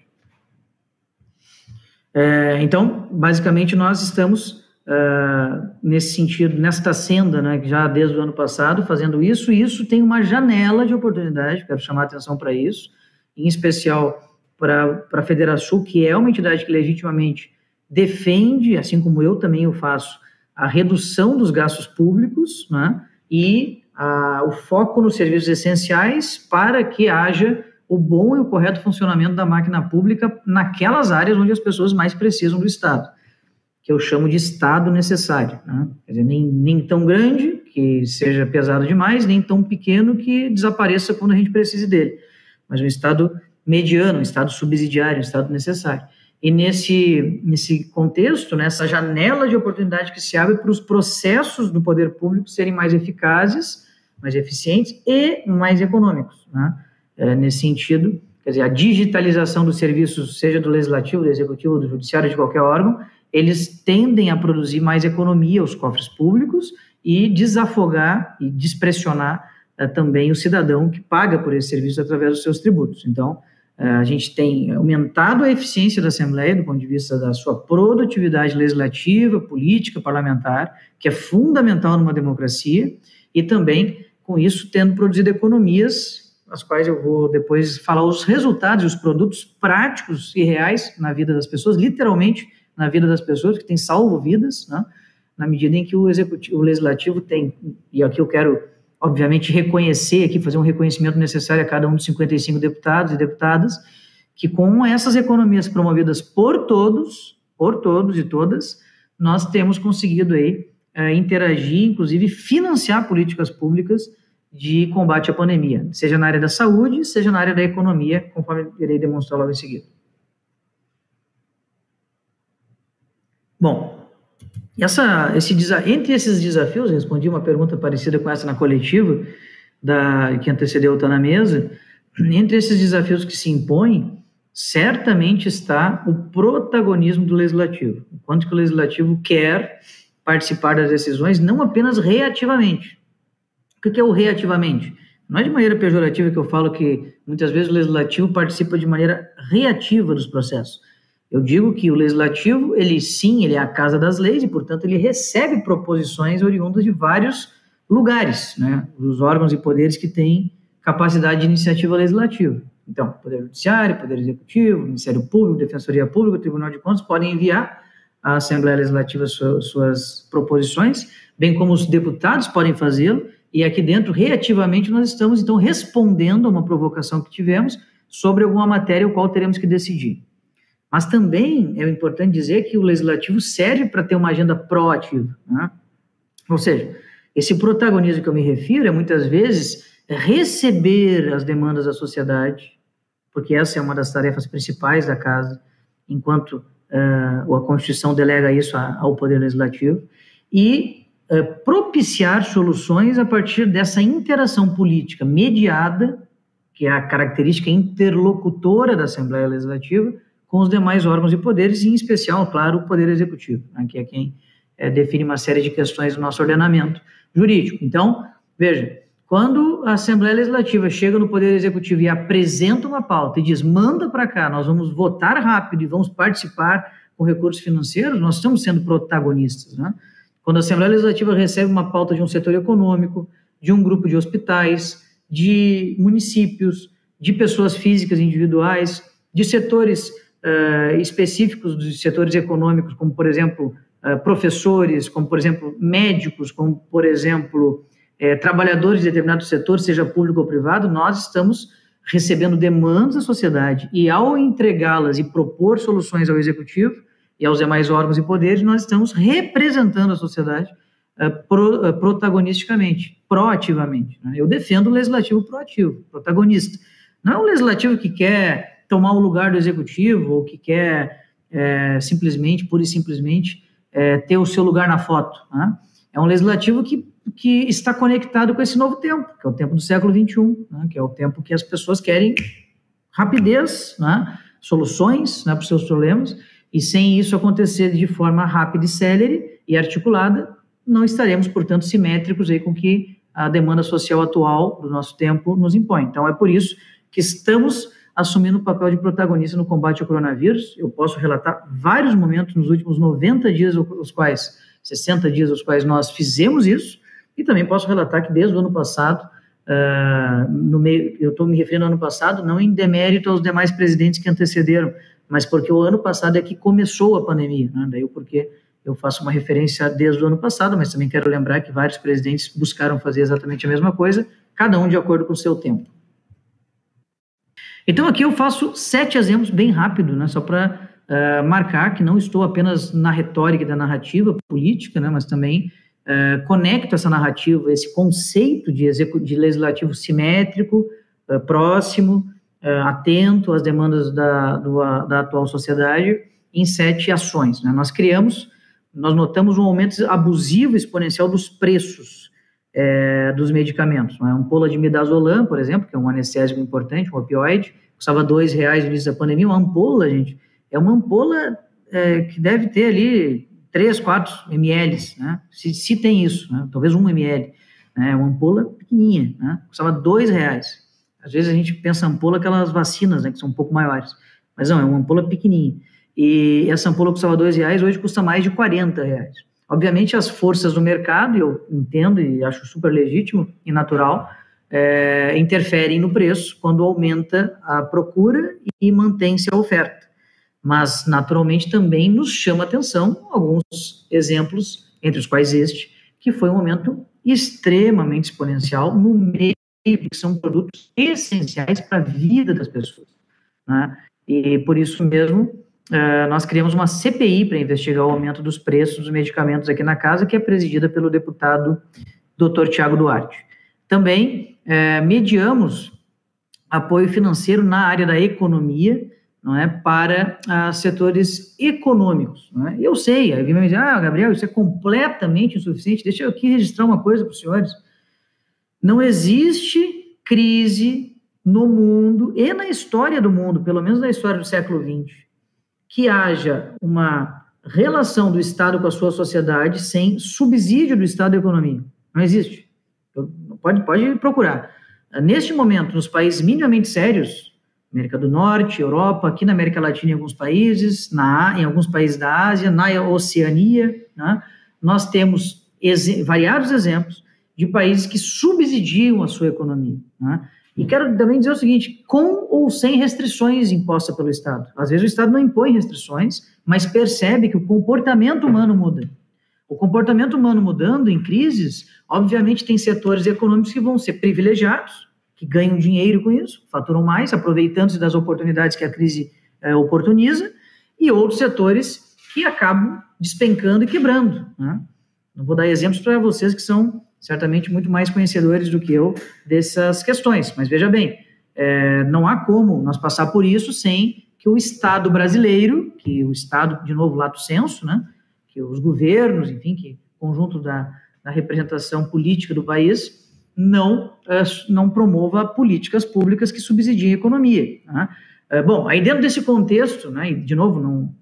É, então, basicamente, nós estamos uh, nesse sentido, nesta senda, né, já desde o ano passado, fazendo isso, e isso tem uma janela de oportunidade, quero chamar a atenção para isso, em especial para a Federação, que é uma entidade que legitimamente defende, assim como eu também o faço, a redução dos gastos públicos né, e a, o foco nos serviços essenciais para que haja o bom e o correto funcionamento da máquina pública naquelas áreas onde as pessoas mais precisam do Estado, que eu chamo de Estado necessário. Né? Quer dizer, nem, nem tão grande que seja pesado demais, nem tão pequeno que desapareça quando a gente precise dele, mas um Estado mediano, um Estado subsidiário, um Estado necessário. E nesse, nesse contexto, nessa janela de oportunidade que se abre para os processos do poder público serem mais eficazes, mais eficientes e mais econômicos. Né? É, nesse sentido, quer dizer, a digitalização dos serviços, seja do legislativo, do executivo, do judiciário, de qualquer órgão, eles tendem a produzir mais economia aos cofres públicos e desafogar e despressionar é, também o cidadão que paga por esse serviço através dos seus tributos. Então, é, a gente tem aumentado a eficiência da Assembleia do ponto de vista da sua produtividade legislativa, política, parlamentar, que é fundamental numa democracia, e também, com isso, tendo produzido economias, as quais eu vou depois falar os resultados, os produtos práticos e reais na vida das pessoas, literalmente na vida das pessoas, que tem salvo vidas, né? na medida em que o, executivo, o legislativo tem, e aqui eu quero obviamente, reconhecer aqui, fazer um reconhecimento necessário a cada um dos 55 deputados e deputadas, que com essas economias promovidas por todos, por todos e todas, nós temos conseguido aí é, interagir, inclusive financiar políticas públicas de combate à pandemia, seja na área da saúde, seja na área da economia, conforme irei demonstrar logo em seguida. Bom, essa, esse, entre esses desafios, respondi uma pergunta parecida com essa na coletiva, da, que antecedeu está na mesa, entre esses desafios que se impõem, certamente está o protagonismo do legislativo. O quanto que o legislativo quer participar das decisões, não apenas reativamente. O que é o reativamente? Não é de maneira pejorativa que eu falo que muitas vezes o legislativo participa de maneira reativa dos processos. Eu digo que o legislativo, ele sim, ele é a casa das leis e, portanto, ele recebe proposições oriundas de vários lugares, né, dos órgãos e poderes que têm capacidade de iniciativa legislativa. Então, Poder Judiciário, Poder Executivo, Ministério Público, Defensoria Pública, Tribunal de Contas podem enviar à Assembleia Legislativa suas, suas proposições, bem como os deputados podem fazê-lo, e aqui dentro, reativamente, nós estamos, então, respondendo a uma provocação que tivemos sobre alguma matéria o qual teremos que decidir. Mas também é importante dizer que o legislativo serve para ter uma agenda proativa. Né? Ou seja, esse protagonismo que eu me refiro é muitas vezes receber as demandas da sociedade, porque essa é uma das tarefas principais da casa, enquanto uh, a Constituição delega isso ao Poder Legislativo, e propiciar soluções a partir dessa interação política mediada, que é a característica interlocutora da Assembleia Legislativa, com os demais órgãos e poderes, em especial, claro, o Poder Executivo, né, que é quem é, define uma série de questões do nosso ordenamento jurídico. Então, veja, quando a Assembleia Legislativa chega no Poder Executivo e apresenta uma pauta e diz, manda para cá, nós vamos votar rápido e vamos participar com recursos financeiros, nós estamos sendo protagonistas. Né? Quando a Assembleia Legislativa recebe uma pauta de um setor econômico, de um grupo de hospitais, de municípios, de pessoas físicas individuais, de setores uh, específicos dos setores econômicos, como, por exemplo, uh, professores, como, por exemplo, médicos, como, por exemplo, eh, trabalhadores de determinado setor, seja público ou privado, nós estamos recebendo demandas da sociedade. E, ao entregá-las e propor soluções ao executivo e aos demais órgãos e poderes, nós estamos representando a sociedade uh, pro, uh, protagonisticamente, proativamente. Né? Eu defendo o legislativo proativo, protagonista. Não é um legislativo que quer tomar o lugar do executivo ou que quer é, simplesmente, pura e simplesmente, é, ter o seu lugar na foto. Né? É um legislativo que, que está conectado com esse novo tempo, que é o tempo do século XXI, né? que é o tempo que as pessoas querem rapidez, né? soluções né, para os seus problemas, e sem isso acontecer de forma rápida e célere e articulada, não estaremos, portanto, simétricos aí com que a demanda social atual do nosso tempo nos impõe. Então, é por isso que estamos assumindo o papel de protagonista no combate ao coronavírus. Eu posso relatar vários momentos nos últimos 90 dias, os quais, 60 dias, os quais nós fizemos isso, e também posso relatar que desde o ano passado, uh, no meio, eu estou me referindo ao ano passado, não em demérito aos demais presidentes que antecederam, mas porque o ano passado é que começou a pandemia, né? daí o porquê eu faço uma referência desde o ano passado, mas também quero lembrar que vários presidentes buscaram fazer exatamente a mesma coisa, cada um de acordo com o seu tempo. Então aqui eu faço sete exemplos bem rápido, né, só para uh, eh, marcar que não estou apenas na retórica da narrativa política, né, mas também uh, conecto essa narrativa, esse conceito de, de legislativo simétrico, uh, próximo, atento às demandas da, do, da atual sociedade, em sete ações. Né. Nós criamos, nós notamos um aumento abusivo exponencial dos preços é, dos medicamentos. Né? Um midazolam, por exemplo, que é um anestésico importante, um opioide, custava dois reais no início da pandemia. Uma ampola, gente, é uma ampola é, que deve ter ali 3, 4 ml, né? se, se tem isso, né? talvez 1 ml. Né? Uma ampola pequenininha, né? custava dois reais. Às vezes a gente pensa ampola aquelas vacinas, né, que são um pouco maiores. Mas não, é uma ampola pequenininha. E essa ampola custava dois reais, hoje custa mais de 40 reais. Obviamente, as forças do mercado, eu entendo e acho super legítimo e natural, é, interferem no preço quando aumenta a procura e mantém-se a oferta. Mas, naturalmente, também nos chama atenção alguns exemplos, entre os quais este, que foi um aumento extremamente exponencial no meio que são produtos essenciais para a vida das pessoas. Né? E por isso mesmo, uh, nós criamos uma CPI para investigar o aumento dos preços dos medicamentos aqui na casa, que é presidida pelo deputado Dr. Tiago Duarte. Também uh, mediamos apoio financeiro na área da economia, não é, para uh, setores econômicos. Não é? Eu sei, alguém vai me dizer, ah, Gabriel, isso é completamente insuficiente. Deixa eu aqui registrar uma coisa para os senhores. Não existe crise no mundo e na história do mundo, pelo menos na história do século XX, que haja uma relação do Estado com a sua sociedade sem subsídio do Estado da economia. Não existe. Pode, pode procurar. Neste momento, nos países minimamente sérios, América do Norte, Europa, aqui na América Latina em alguns países, na, em alguns países da Ásia, na Oceania, né, nós temos ex, variados exemplos de países que subsidiam a sua economia. Né? E quero também dizer o seguinte: com ou sem restrições impostas pelo Estado. Às vezes o Estado não impõe restrições, mas percebe que o comportamento humano muda. O comportamento humano mudando em crises, obviamente tem setores econômicos que vão ser privilegiados, que ganham dinheiro com isso, faturam mais, aproveitando-se das oportunidades que a crise é, oportuniza, e outros setores que acabam despencando e quebrando. Né? Não vou dar exemplos para vocês que são certamente muito mais conhecedores do que eu dessas questões. Mas veja bem, é, não há como nós passar por isso sem que o Estado brasileiro, que o Estado, de novo, lato senso, né, que os governos, enfim, que conjunto da, da representação política do país, não, é, não promova políticas públicas que subsidiem a economia. Né? É, bom, aí dentro desse contexto, né, e de novo, não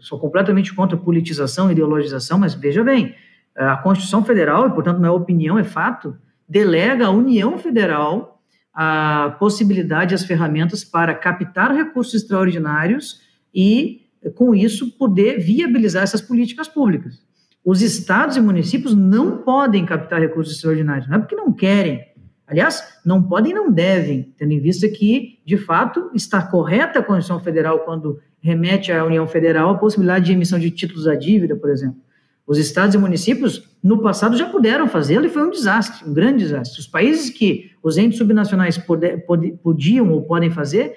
sou completamente contra politização ideologização, mas veja bem, a Constituição Federal, e portanto não é opinião, é fato, delega à União Federal a possibilidade, as ferramentas para captar recursos extraordinários e, com isso, poder viabilizar essas políticas públicas. Os estados e municípios não podem captar recursos extraordinários, não é porque não querem. Aliás, não podem e não devem, tendo em vista que, de fato, está correta a Constituição Federal quando remete à União Federal a possibilidade de emissão de títulos à dívida, por exemplo. Os estados e municípios, no passado, já puderam fazê-lo e foi um desastre, um grande desastre. Os países que os entes subnacionais pode, pode, podiam ou podem fazer,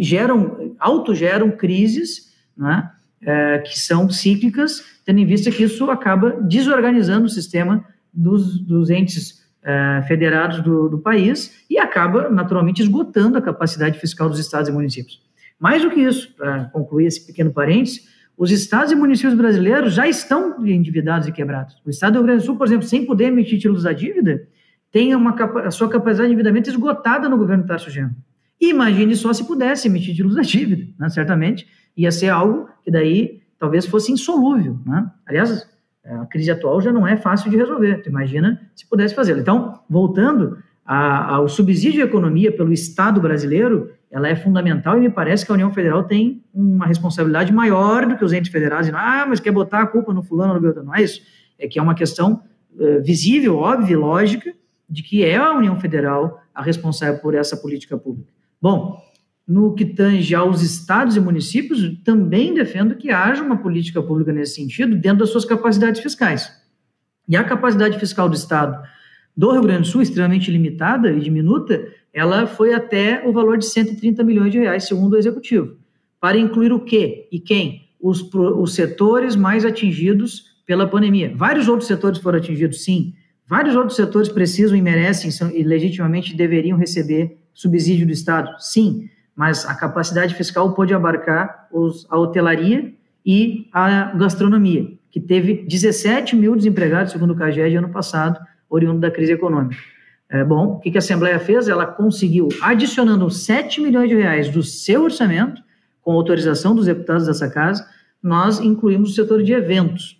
geram, autogeram crises né, é, que são cíclicas, tendo em vista que isso acaba desorganizando o sistema dos, dos entes é, federados do, do país e acaba, naturalmente, esgotando a capacidade fiscal dos estados e municípios. Mais do que isso, para concluir esse pequeno parênteses, os estados e municípios brasileiros já estão endividados e quebrados. O estado do Rio Grande do Sul, por exemplo, sem poder emitir títulos da dívida, tem uma, a sua capacidade de endividamento esgotada no governo Tarso Genro. Imagine só se pudesse emitir títulos da dívida, né? certamente ia ser algo que daí talvez fosse insolúvel. Né? Aliás, a crise atual já não é fácil de resolver, tu imagina se pudesse fazê-lo. Então, voltando ao subsídio à economia pelo Estado brasileiro, ela é fundamental e me parece que a União Federal tem uma responsabilidade maior do que os entes federais. E, ah, mas quer botar a culpa no fulano, no Beltrano. Não é isso. É que é uma questão uh, visível, óbvia, lógica, de que é a União Federal a responsável por essa política pública. Bom, no que tange aos estados e municípios, também defendo que haja uma política pública nesse sentido, dentro das suas capacidades fiscais. E a capacidade fiscal do estado do Rio Grande do Sul, extremamente limitada e diminuta, ela foi até o valor de 130 milhões de reais, segundo o executivo. Para incluir o quê e quem? Os, os setores mais atingidos pela pandemia. Vários outros setores foram atingidos, sim. Vários outros setores precisam e merecem são, e legitimamente deveriam receber subsídio do Estado, sim. Mas a capacidade fiscal pode abarcar os, a hotelaria e a gastronomia, que teve 17 mil desempregados, segundo o CAGED, ano passado, oriundo da crise econômica. É, bom, o que a Assembleia fez? Ela conseguiu, adicionando 7 milhões de reais do seu orçamento, com autorização dos deputados dessa casa, nós incluímos o setor de eventos,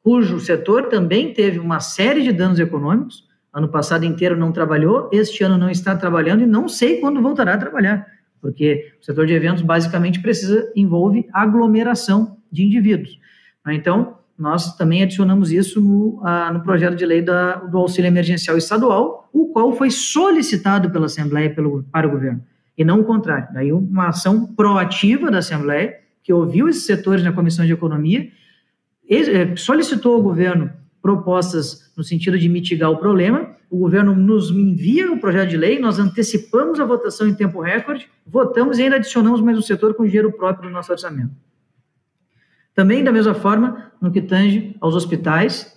cujo setor também teve uma série de danos econômicos. Ano passado inteiro não trabalhou, este ano não está trabalhando e não sei quando voltará a trabalhar, porque o setor de eventos basicamente precisa envolve aglomeração de indivíduos. Então, nós também adicionamos isso no, no projeto de lei da, do auxílio emergencial estadual, o qual foi solicitado pela Assembleia pelo, para o governo, e não o contrário. Daí uma ação proativa da Assembleia, que ouviu esses setores na Comissão de Economia, eh, solicitou ao governo propostas no sentido de mitigar o problema, o governo nos envia o projeto de lei, nós antecipamos a votação em tempo recorde, votamos e ainda adicionamos mais um setor com dinheiro próprio no nosso orçamento. Também, da mesma forma, no que tange aos hospitais,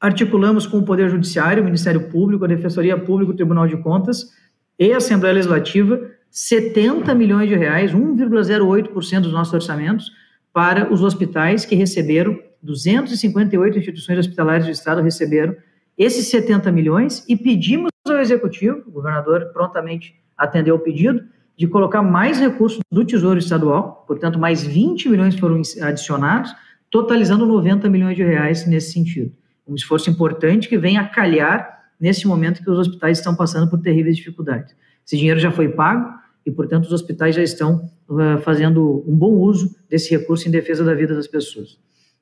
articulamos com o Poder Judiciário, o Ministério Público, a Defensoria Pública, o Tribunal de Contas e a Assembleia Legislativa 70 milhões de reais, 1,08% dos nossos orçamentos, para os hospitais que receberam, 258 instituições hospitalares do Estado receberam esses 70 milhões e pedimos ao Executivo, o governador prontamente atendeu o pedido, de colocar mais recursos do Tesouro Estadual, portanto, mais 20 milhões foram adicionados, totalizando 90 milhões de reais nesse sentido. Um esforço importante que vem a calhar nesse momento que os hospitais estão passando por terríveis dificuldades. Esse dinheiro já foi pago e, portanto, os hospitais já estão uh, fazendo um bom uso desse recurso em defesa da vida das pessoas.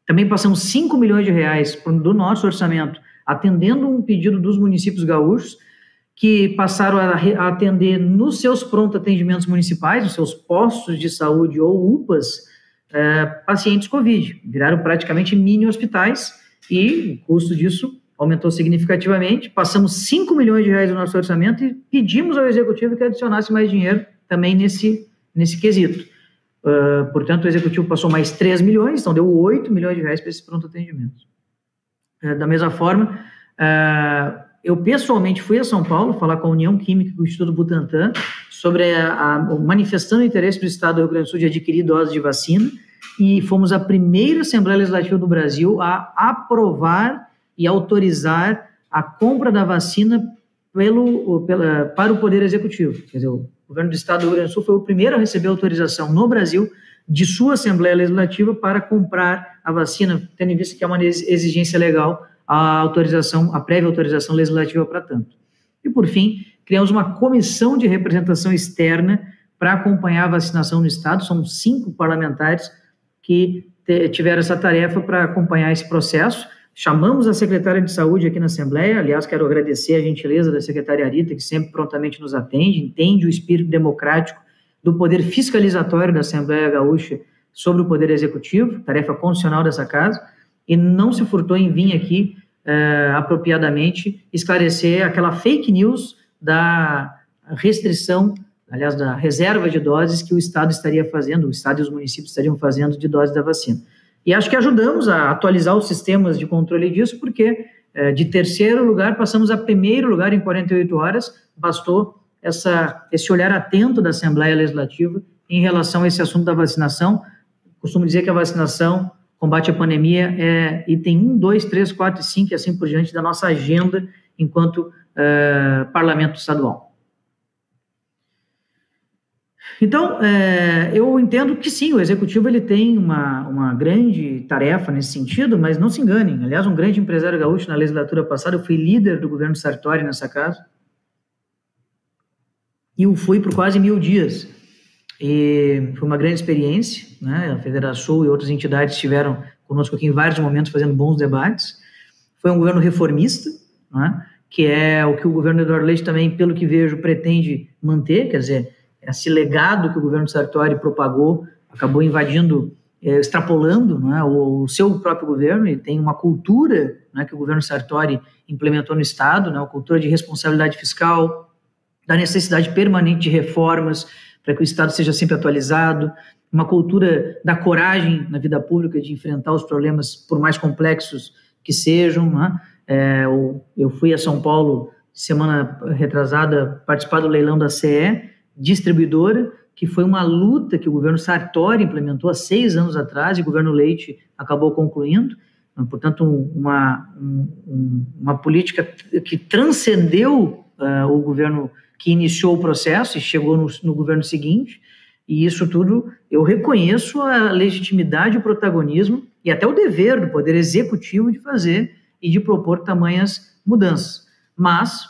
Também passamos 5 milhões de reais do nosso orçamento, atendendo um pedido dos municípios gaúchos, que passaram a, atender nos seus pronto atendimentos municipais, nos seus postos de saúde ou UPAs, é, pacientes Covid. Viraram praticamente mini hospitais e o custo disso aumentou significativamente. Passamos 5 milhões de reais no nosso orçamento e pedimos ao executivo que adicionasse mais dinheiro também nesse, nesse quesito. Uh, portanto, o executivo passou mais 3 milhões, então deu 8 milhões de reais para esses pronto atendimentos. Uh, da mesma forma, uh, eu pessoalmente fui a São Paulo falar com a União Química do Instituto Butantan sobre a, a, manifestando o interesse do Estado do Rio Grande do Sul de adquirir doses de vacina e fomos a primeira Assembleia Legislativa do Brasil a aprovar e autorizar a compra da vacina pelo, pela, para o Poder Executivo. Quer dizer, o governo do Estado do Rio Grande do Sul foi o primeiro a receber autorização no Brasil de sua Assembleia Legislativa para comprar a vacina, tendo em vista que é uma exigência legal a autorização, a prévia autorização legislativa para tanto. E, por fim, criamos uma comissão de representação externa para acompanhar a vacinação no Estado. São cinco parlamentares que tiveram essa tarefa para acompanhar esse processo. Chamamos a secretária de Saúde aqui na Assembleia. Aliás, quero agradecer a gentileza da secretária Arita, que sempre prontamente nos atende, entende o espírito democrático do poder fiscalizatório da Assembleia Gaúcha sobre o Poder Executivo, tarefa constitucional dessa casa, e não se furtou em vir aqui é, apropriadamente esclarecer aquela fake news da restrição, aliás, da reserva de doses que o Estado estaria fazendo, o Estado e os municípios estariam fazendo de doses da vacina. E acho que ajudamos a atualizar os sistemas de controle disso, porque é, de terceiro lugar passamos a primeiro lugar em 48 horas, bastou essa, esse olhar atento da Assembleia Legislativa em relação a esse assunto da vacinação. Costumo dizer que a vacinação combate à pandemia é item 1, 2, 3, 4 e 5 e assim por diante da nossa agenda enquanto uh, parlamento estadual. Então, é, eu entendo que sim, o executivo ele tem uma, uma grande tarefa nesse sentido, mas não se enganem. Aliás, um grande empresário gaúcho na legislatura passada, eu fui líder do governo Sartori nessa casa, e eu fui por quase mil dias. E foi uma grande experiência, né? A Federação e outras entidades estiveram conosco aqui em vários momentos fazendo bons debates. Foi um governo reformista, né? que é o que o governo Eduardo Leite também, pelo que vejo, pretende manter, quer dizer, esse legado que o governo Sartori propagou, acabou invadindo, é, extrapolando né, o, o, seu próprio governo, e tem uma cultura né, que o governo Sartori implementou no Estado, né, uma cultura de responsabilidade fiscal, da necessidade permanente de reformas para que o Estado seja sempre atualizado, uma cultura da coragem na vida pública de enfrentar os problemas, por mais complexos que sejam. Né? É, eu, fui a São Paulo semana retrasada participar do leilão da CE, distribuidora, que foi uma luta que o governo Sartori implementou há seis anos atrás e o governo Leite acabou concluindo. Portanto, uma, um, uma política que transcendeu uh, o governo que iniciou o processo e chegou no, no governo seguinte. E isso tudo eu reconheço a legitimidade, o protagonismo e até o dever do Poder Executivo de fazer e de propor tamanhas mudanças. Mas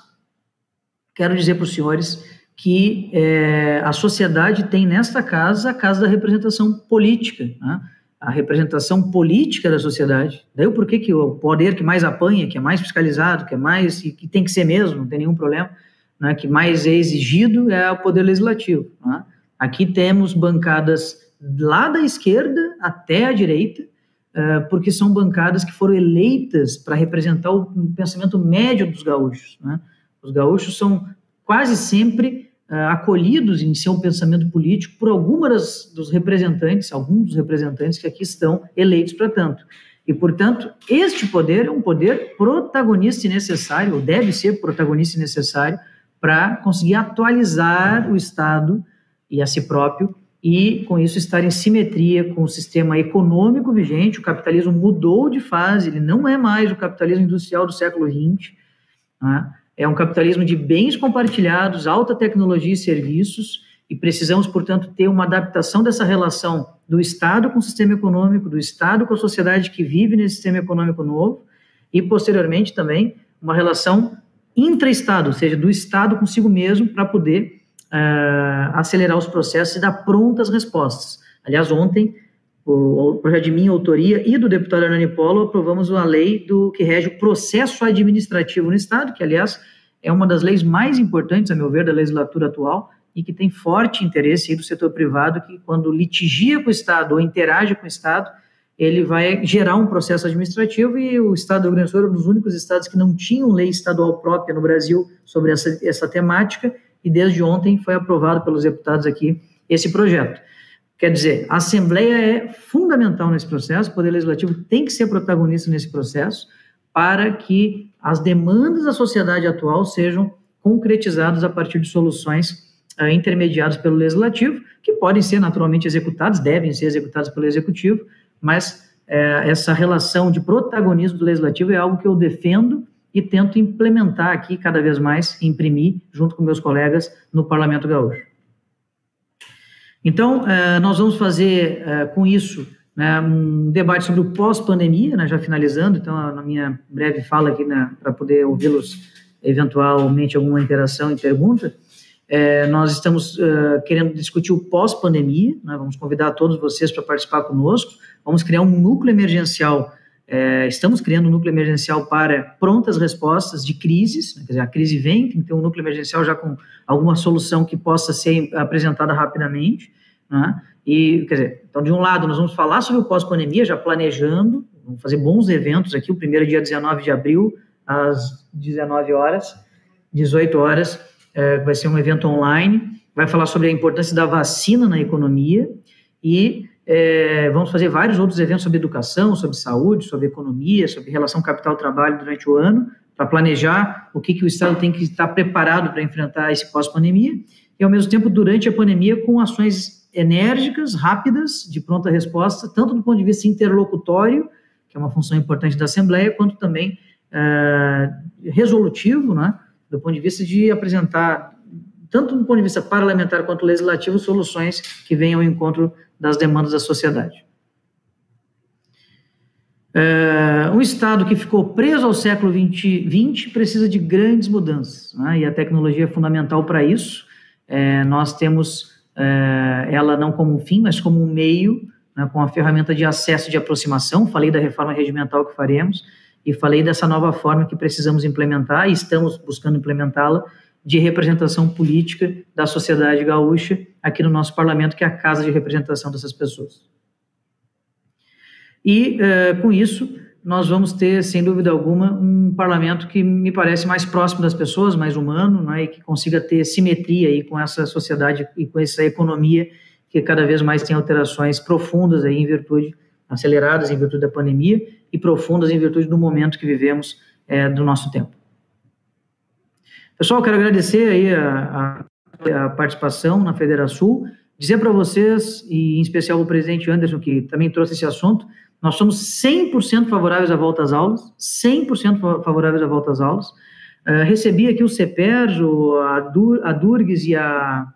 quero dizer para os senhores que é, a sociedade tem nesta casa a casa da representação política, né? a representação política da sociedade. Daí porquê que o poder que mais apanha, que é mais fiscalizado, que é mais e que tem que ser mesmo, não tem nenhum problema, né, que mais é exigido é o poder legislativo. Né? Aqui temos bancadas lá da esquerda até a direita, uh, porque são bancadas que foram eleitas para representar o pensamento médio dos gaúchos. Né? Os gaúchos são quase sempre uh, acolhidos em seu pensamento político por algumas dos representantes, alguns dos representantes que aqui estão eleitos para tanto. E, portanto, este poder é um poder protagonista e necessário, ou deve ser protagonista e necessário, para conseguir atualizar o Estado e a si próprio e, com isso, estar em simetria com o sistema econômico vigente. O capitalismo mudou de fase, ele não é mais o capitalismo industrial do século XX. Né? É um capitalismo de bens compartilhados, alta tecnologia e serviços, e precisamos, portanto, ter uma adaptação dessa relação do Estado com o sistema econômico, do Estado com a sociedade que vive nesse sistema econômico novo, e, posteriormente, também uma relação intra-Estado, ou seja, do Estado consigo mesmo, para poder uh, acelerar os processos e dar prontas respostas. Aliás, ontem, o, o, projeto de minha autoria e do deputado Hernani Polo, aprovamos a lei do que rege o processo administrativo no Estado, que, aliás, é uma das leis mais importantes, a meu ver, da legislatura atual, e que tem forte interesse do setor privado, que quando litigia com o Estado ou interage com o Estado, ele vai gerar um processo administrativo e o Estado do Rio Grande do Sul era um dos únicos estados que não tinham lei estadual própria no Brasil sobre essa, essa temática e desde ontem foi aprovado pelos deputados aqui esse projeto. Quer dizer, a Assembleia é fundamental nesse processo, o Poder Legislativo tem que ser protagonista nesse processo para que as demandas da sociedade atual sejam concretizadas a partir de soluções uh, intermediadas pelo Legislativo, que podem ser naturalmente executadas, devem ser executadas pelo Executivo, mas é, essa relação de protagonismo do legislativo é algo que eu defendo e tento implementar aqui cada vez mais, imprimir junto com meus colegas no Parlamento Gaúcho. Então, é, nós vamos fazer é, com isso né, um debate sobre o pós-pandemia, né, já finalizando, então, na minha breve fala aqui, né, para poder ouvi-los eventualmente alguma interação e pergunta, é, nós estamos uh, querendo discutir o pós-pandemia, né, vamos convidar todos vocês para participar conosco, vamos criar um núcleo emergencial, é, estamos criando um núcleo emergencial para prontas respostas de crises, né, quer dizer, a crise vem, tem que ter um núcleo emergencial já com alguma solução que possa ser apresentada rapidamente, né, e, quer dizer, então, de um lado, nós vamos falar sobre o pós-pandemia, já planejando, vamos fazer bons eventos aqui, o primeiro dia 19 de abril, às 19 horas, 18 horas, é, vai ser um evento online, vai falar sobre a importância da vacina na economia e é, vamos fazer vários outros eventos sobre educação, sobre saúde, sobre economia, sobre relação capital-trabalho durante o ano, para planejar o que, que o Estado tem que estar preparado para enfrentar esse pós-pandemia, e ao mesmo tempo, durante a pandemia, com ações enérgicas, rápidas, de pronta resposta, tanto do ponto de vista interlocutório, que é uma função importante da Assembleia, quanto também é, resolutivo, né, do ponto de vista de apresentar, tanto do ponto de vista parlamentar quanto legislativo, soluções que venham ao encontro das demandas da sociedade. É, um Estado que ficou preso ao século XX precisa de grandes mudanças, né? e a tecnologia é fundamental para isso. É, nós temos é, ela não como um fim, mas como um meio, né, com a ferramenta de acesso de aproximação. Falei da reforma regimental que faremos, e falei dessa nova forma que precisamos implementar e estamos buscando implementá-la de representação política da sociedade gaúcha aqui no nosso parlamento, que é a casa de representação dessas pessoas. E, uh, com isso, nós vamos ter, sem dúvida alguma, um parlamento que me parece mais próximo das pessoas, mais humano, né, e que consiga ter simetria aí com essa sociedade e com essa economia que cada vez mais tem alterações profundas aí em virtude, aceleradas em virtude da pandemia e profundas em virtude do momento que vivemos é, do nosso tempo. Pessoal, quero agradecer aí a, a, a participação na Federação, dizer para vocês, e em especial o presidente Anderson, que também trouxe esse assunto, nós somos 100% favoráveis à volta às aulas, 100% favoráveis à volta às aulas. Uh, recebi aqui o CEPER, o, a, Dur, a e a,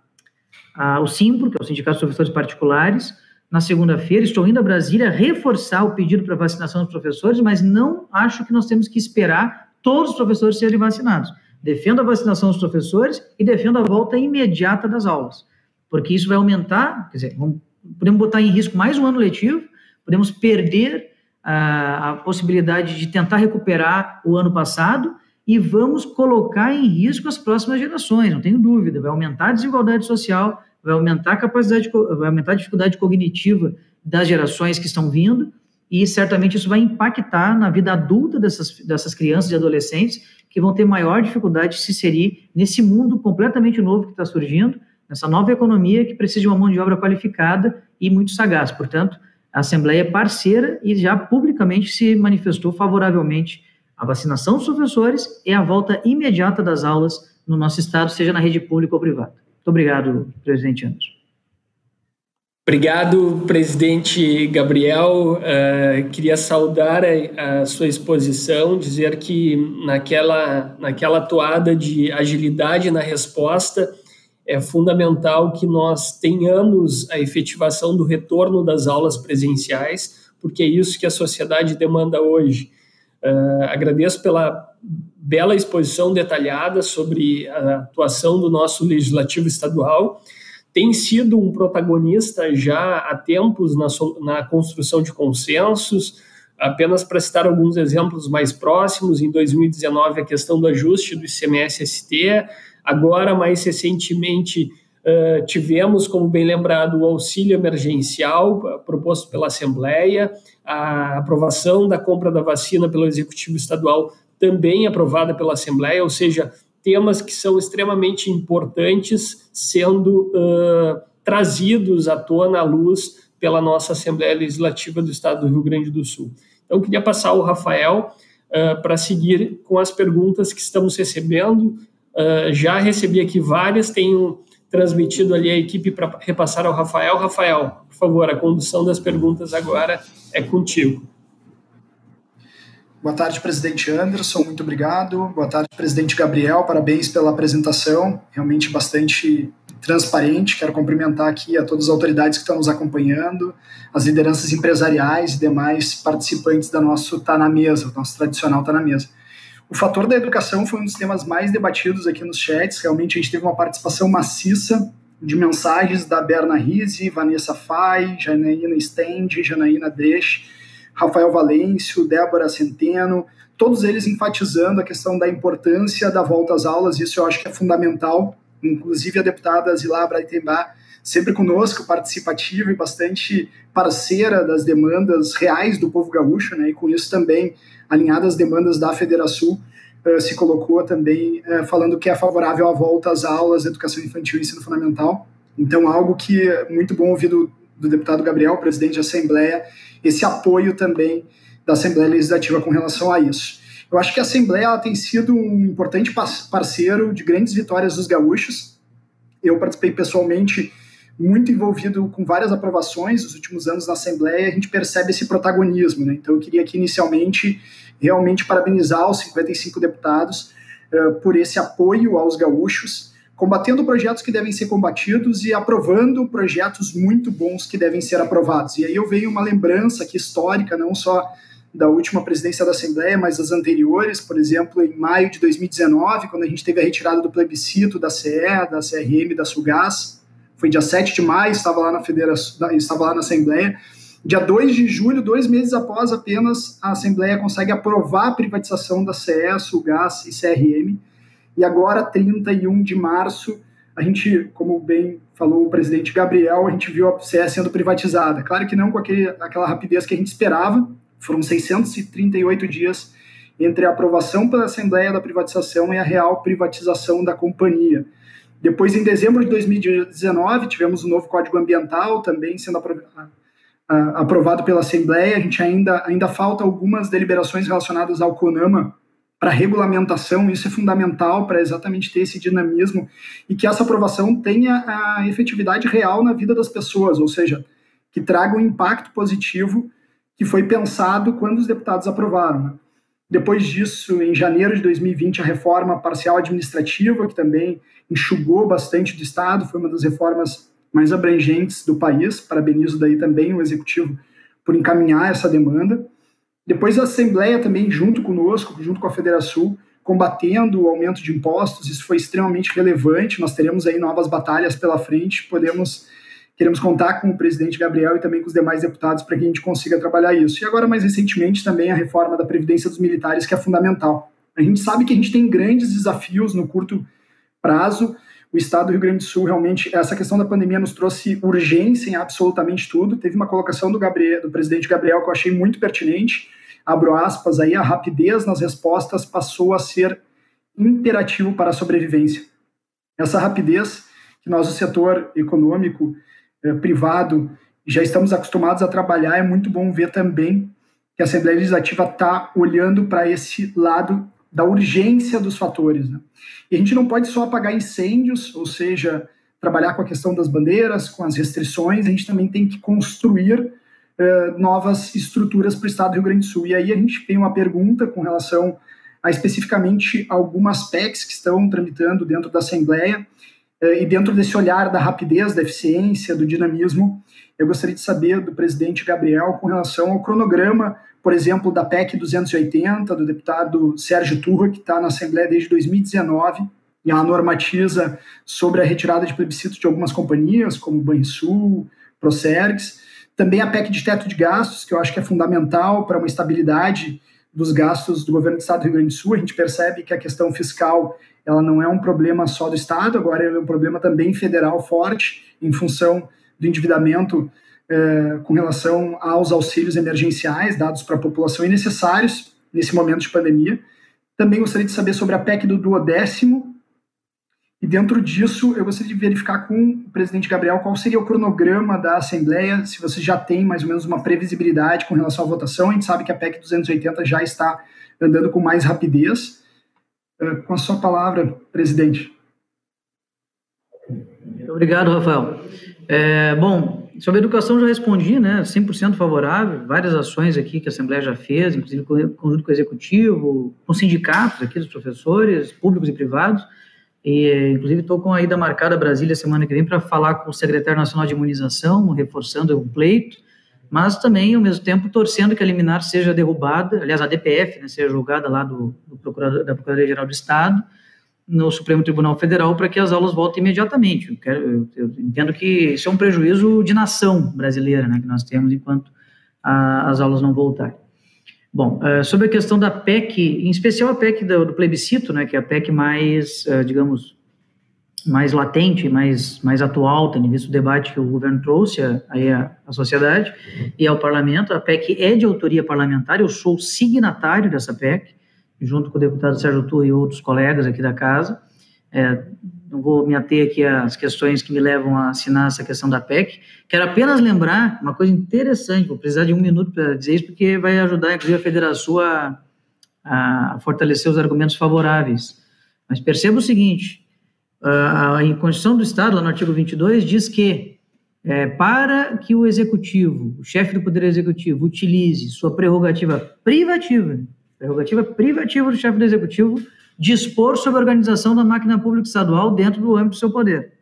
a, o SIMPRO, que é o Sindicato de Professores Particulares, na segunda-feira. Estou indo a Brasília reforçar o pedido para vacinação dos professores, mas não acho que nós temos que esperar todos os professores serem vacinados. Defendo a vacinação dos professores e defendo a volta imediata das aulas, porque isso vai aumentar, quer dizer, vamos, podemos botar em risco mais um ano letivo, podemos perder a, a possibilidade de tentar recuperar o ano passado e vamos colocar em risco as próximas gerações, não tenho dúvida. Vai aumentar a desigualdade social, vai aumentar a capacidade, vai aumentar a dificuldade cognitiva das gerações que estão vindo e certamente isso vai impactar na vida adulta dessas, dessas crianças e adolescentes que vão ter maior dificuldade de se inserir nesse mundo completamente novo que está surgindo, nessa nova economia que precisa de uma mão de obra qualificada e muito sagaz. Portanto, a Assembleia é parceira e já publicamente se manifestou favoravelmente à vacinação dos professores e à volta imediata das aulas no nosso estado, seja na rede pública ou privada. Muito obrigado, presidente Anderson. Obrigado, presidente Gabriel. Uh, queria saudar a, a, sua exposição, dizer que naquela, naquela toada de agilidade na resposta, é fundamental que nós tenhamos a efetivação do retorno das aulas presenciais, porque é isso que a sociedade demanda hoje. Uh, agradeço pela bela exposição detalhada sobre a atuação do nosso legislativo estadual. Tem sido um protagonista já há tempos na, na construção de consensos. Apenas para citar alguns exemplos mais próximos, em 2019, a questão do ajuste do ICMS-ST, Agora, mais recentemente, uh, tivemos, como bem lembrado, o auxílio emergencial proposto pela Assembleia, a aprovação da compra da vacina pelo Executivo Estadual também aprovada pela Assembleia, ou seja, temas que são extremamente importantes sendo uh, trazidos à tona, à luz, pela nossa Assembleia Legislativa do Estado do Rio Grande do Sul. Então, queria passar o Rafael uh, para seguir com as perguntas que estamos recebendo. Uh, já recebi aqui várias, tenho transmitido ali a equipe para repassar ao Rafael. Rafael, por favor, a condução das perguntas agora é contigo. Boa tarde, presidente Anderson, muito obrigado. Boa tarde, presidente Gabriel, parabéns pela apresentação, realmente bastante transparente. Quero cumprimentar aqui a todas as autoridades que estão nos acompanhando, as lideranças empresariais e demais participantes da nosso Tá na Mesa, nosso tradicional Tá na Mesa. O fator da educação foi um dos temas mais debatidos aqui nos chats. Realmente a gente teve uma participação maciça de mensagens da Berna Rizzi, Vanessa Fai, Janaína Stend, Janaína Dresch, Rafael Valêncio, Débora Centeno, todos eles enfatizando a questão da importância da volta às aulas, isso eu acho que é fundamental, inclusive a deputada Zilá Braitembá, sempre conosco, participativa e bastante parceira das demandas reais do povo gaúcho, né, e com isso também alinhada às demandas da Federação, uh, se colocou também uh, falando que é favorável à volta às aulas, educação infantil e ensino fundamental. Então, algo que é muito bom ouvir do, do deputado Gabriel, presidente da Assembleia, esse apoio também da Assembleia Legislativa com relação a isso. Eu acho que a Assembleia tem sido um importante parceiro de grandes vitórias dos gaúchos. Eu participei pessoalmente muito envolvido com várias aprovações nos últimos anos na Assembleia, a gente percebe esse protagonismo. Né? Então, eu queria aqui, inicialmente, realmente parabenizar os 55 deputados uh, por esse apoio aos gaúchos, combatendo projetos que devem ser combatidos e aprovando projetos muito bons que devem ser aprovados. E aí eu vejo uma lembrança aqui histórica, não só da última presidência da Assembleia, mas das anteriores, por exemplo, em maio de 2019, quando a gente teve a retirada do plebiscito da CE, da CRM, da Sugás, foi dia 7 de maio, estava lá na federação, estava lá na Assembleia. Dia 2 de julho, dois meses após apenas, a Assembleia consegue aprovar a privatização da CE, Sulgás e CRM. E agora, 31 de março, a gente, como bem falou o presidente Gabriel, a gente viu a FCE sendo privatizada. Claro que não com aquele, aquela rapidez que a gente esperava, foram 638 dias entre a aprovação pela Assembleia da privatização e a real privatização da companhia. Depois, em dezembro de 2019, tivemos o um novo Código Ambiental também sendo aprovado pela Assembleia. A gente ainda, ainda falta algumas deliberações relacionadas ao CONAMA para regulamentação, isso é fundamental para exatamente ter esse dinamismo e que essa aprovação tenha a efetividade real na vida das pessoas, ou seja, que traga um impacto positivo que foi pensado quando os deputados aprovaram. Né? Depois disso, em janeiro de 2020, a reforma parcial administrativa, que também enxugou bastante do Estado, foi uma das reformas mais abrangentes do país. Parabenizo daí também o Executivo por encaminhar essa demanda. Depois a Assembleia também, junto conosco, junto com a Federação, combatendo o aumento de impostos, isso foi extremamente relevante. Nós teremos aí novas batalhas pela frente, podemos queremos contar com o presidente Gabriel e também com os demais deputados para que a gente consiga trabalhar isso. E agora, mais recentemente, também a reforma da Previdência dos Militares, que é fundamental. A gente sabe que a gente tem grandes desafios no curto prazo. O Estado do Rio Grande do Sul, realmente, essa questão da pandemia nos trouxe urgência em absolutamente tudo. Teve uma colocação do, Gabriel, do presidente Gabriel que eu achei muito pertinente abro aspas aí, a rapidez nas respostas passou a ser imperativo para a sobrevivência. Essa rapidez que nós, o setor econômico eh, privado, já estamos acostumados a trabalhar, é muito bom ver também que a Assembleia Legislativa está olhando para esse lado da urgência dos fatores. Né? E a gente não pode só apagar incêndios, ou seja, trabalhar com a questão das bandeiras, com as restrições, a gente também tem que construir uh, novas estruturas para o Estado do Rio Grande do Sul. E aí a gente tem uma pergunta com relação a especificamente algumas PECs que estão tramitando dentro da Assembleia, e dentro desse olhar da rapidez, da eficiência, do dinamismo, eu gostaria de saber do presidente Gabriel com relação ao cronograma, por exemplo, da PEC 280, do deputado Sérgio Turra, que está na Assembleia desde 2019, e ela normatiza sobre a retirada de plebiscito de algumas companhias, como Banrisul, Procergs, também a PEC de teto de gastos, que eu acho que é fundamental para uma estabilidade dos gastos do governo do Estado do Rio Grande do Sul. A gente percebe que a questão fiscal ela não é um problema só do Estado, agora é um problema também federal forte, em função do endividamento eh, com relação aos auxílios emergenciais dados para a população e necessários nesse momento de pandemia. Também gostaria de saber sobre a PEC do duodécimo, e dentro disso, eu gostaria de verificar com o presidente Gabriel qual seria o cronograma da Assembleia, se você já tem mais ou menos uma previsibilidade com relação à votação. A gente sabe que a PEC 280 já está andando com mais rapidez. Uh, com a sua palavra, presidente. Obrigado, Rafael. É, bom, sobre educação já respondi, né? 100% favorável, várias ações aqui que a Assembleia já fez, inclusive conjunto com o Executivo, com sindicatos aqui dos professores, públicos e privados. E, inclusive, estou com a ida marcada a Brasília semana que vem para falar com o secretário nacional de imunização, reforçando o pleito, mas também, ao mesmo tempo, torcendo que a liminar seja derrubada, aliás, a DPF né, seja julgada lá do, do procurador, da Procuradoria-Geral do Estado, no Supremo Tribunal Federal, para que as aulas voltem imediatamente. Eu, quero, eu, eu, entendo que isso é um prejuízo de nação brasileira, né, que nós temos enquanto a, as aulas não voltarem. Bom, uh, sobre a questão da PEC, em especial a PEC do, do plebiscito, né, que é a PEC mais, uh, digamos, mais latente, mais, mais atual, tendo visto o debate que o governo trouxe aí à, à sociedade e ao parlamento. A PEC é de autoria parlamentar, eu sou signatário dessa PEC, junto com o deputado Sérgio Tur e outros colegas aqui da casa. É, não vou me ater aqui às questões que me levam a assinar essa questão da PEC. Quero apenas lembrar uma coisa interessante, vou precisar de um minuto para dizer isso, porque vai ajudar, inclusive, a Federação a, a fortalecer os argumentos favoráveis. Mas perceba o seguinte, a, Constituição do Estado, lá no artigo 22, diz que é, para que o executivo, o chefe do Poder Executivo, utilize sua prerrogativa privativa, prerrogativa privativa do chefe do Executivo, dispor sobre a organização da máquina pública estadual dentro do âmbito do seu poder.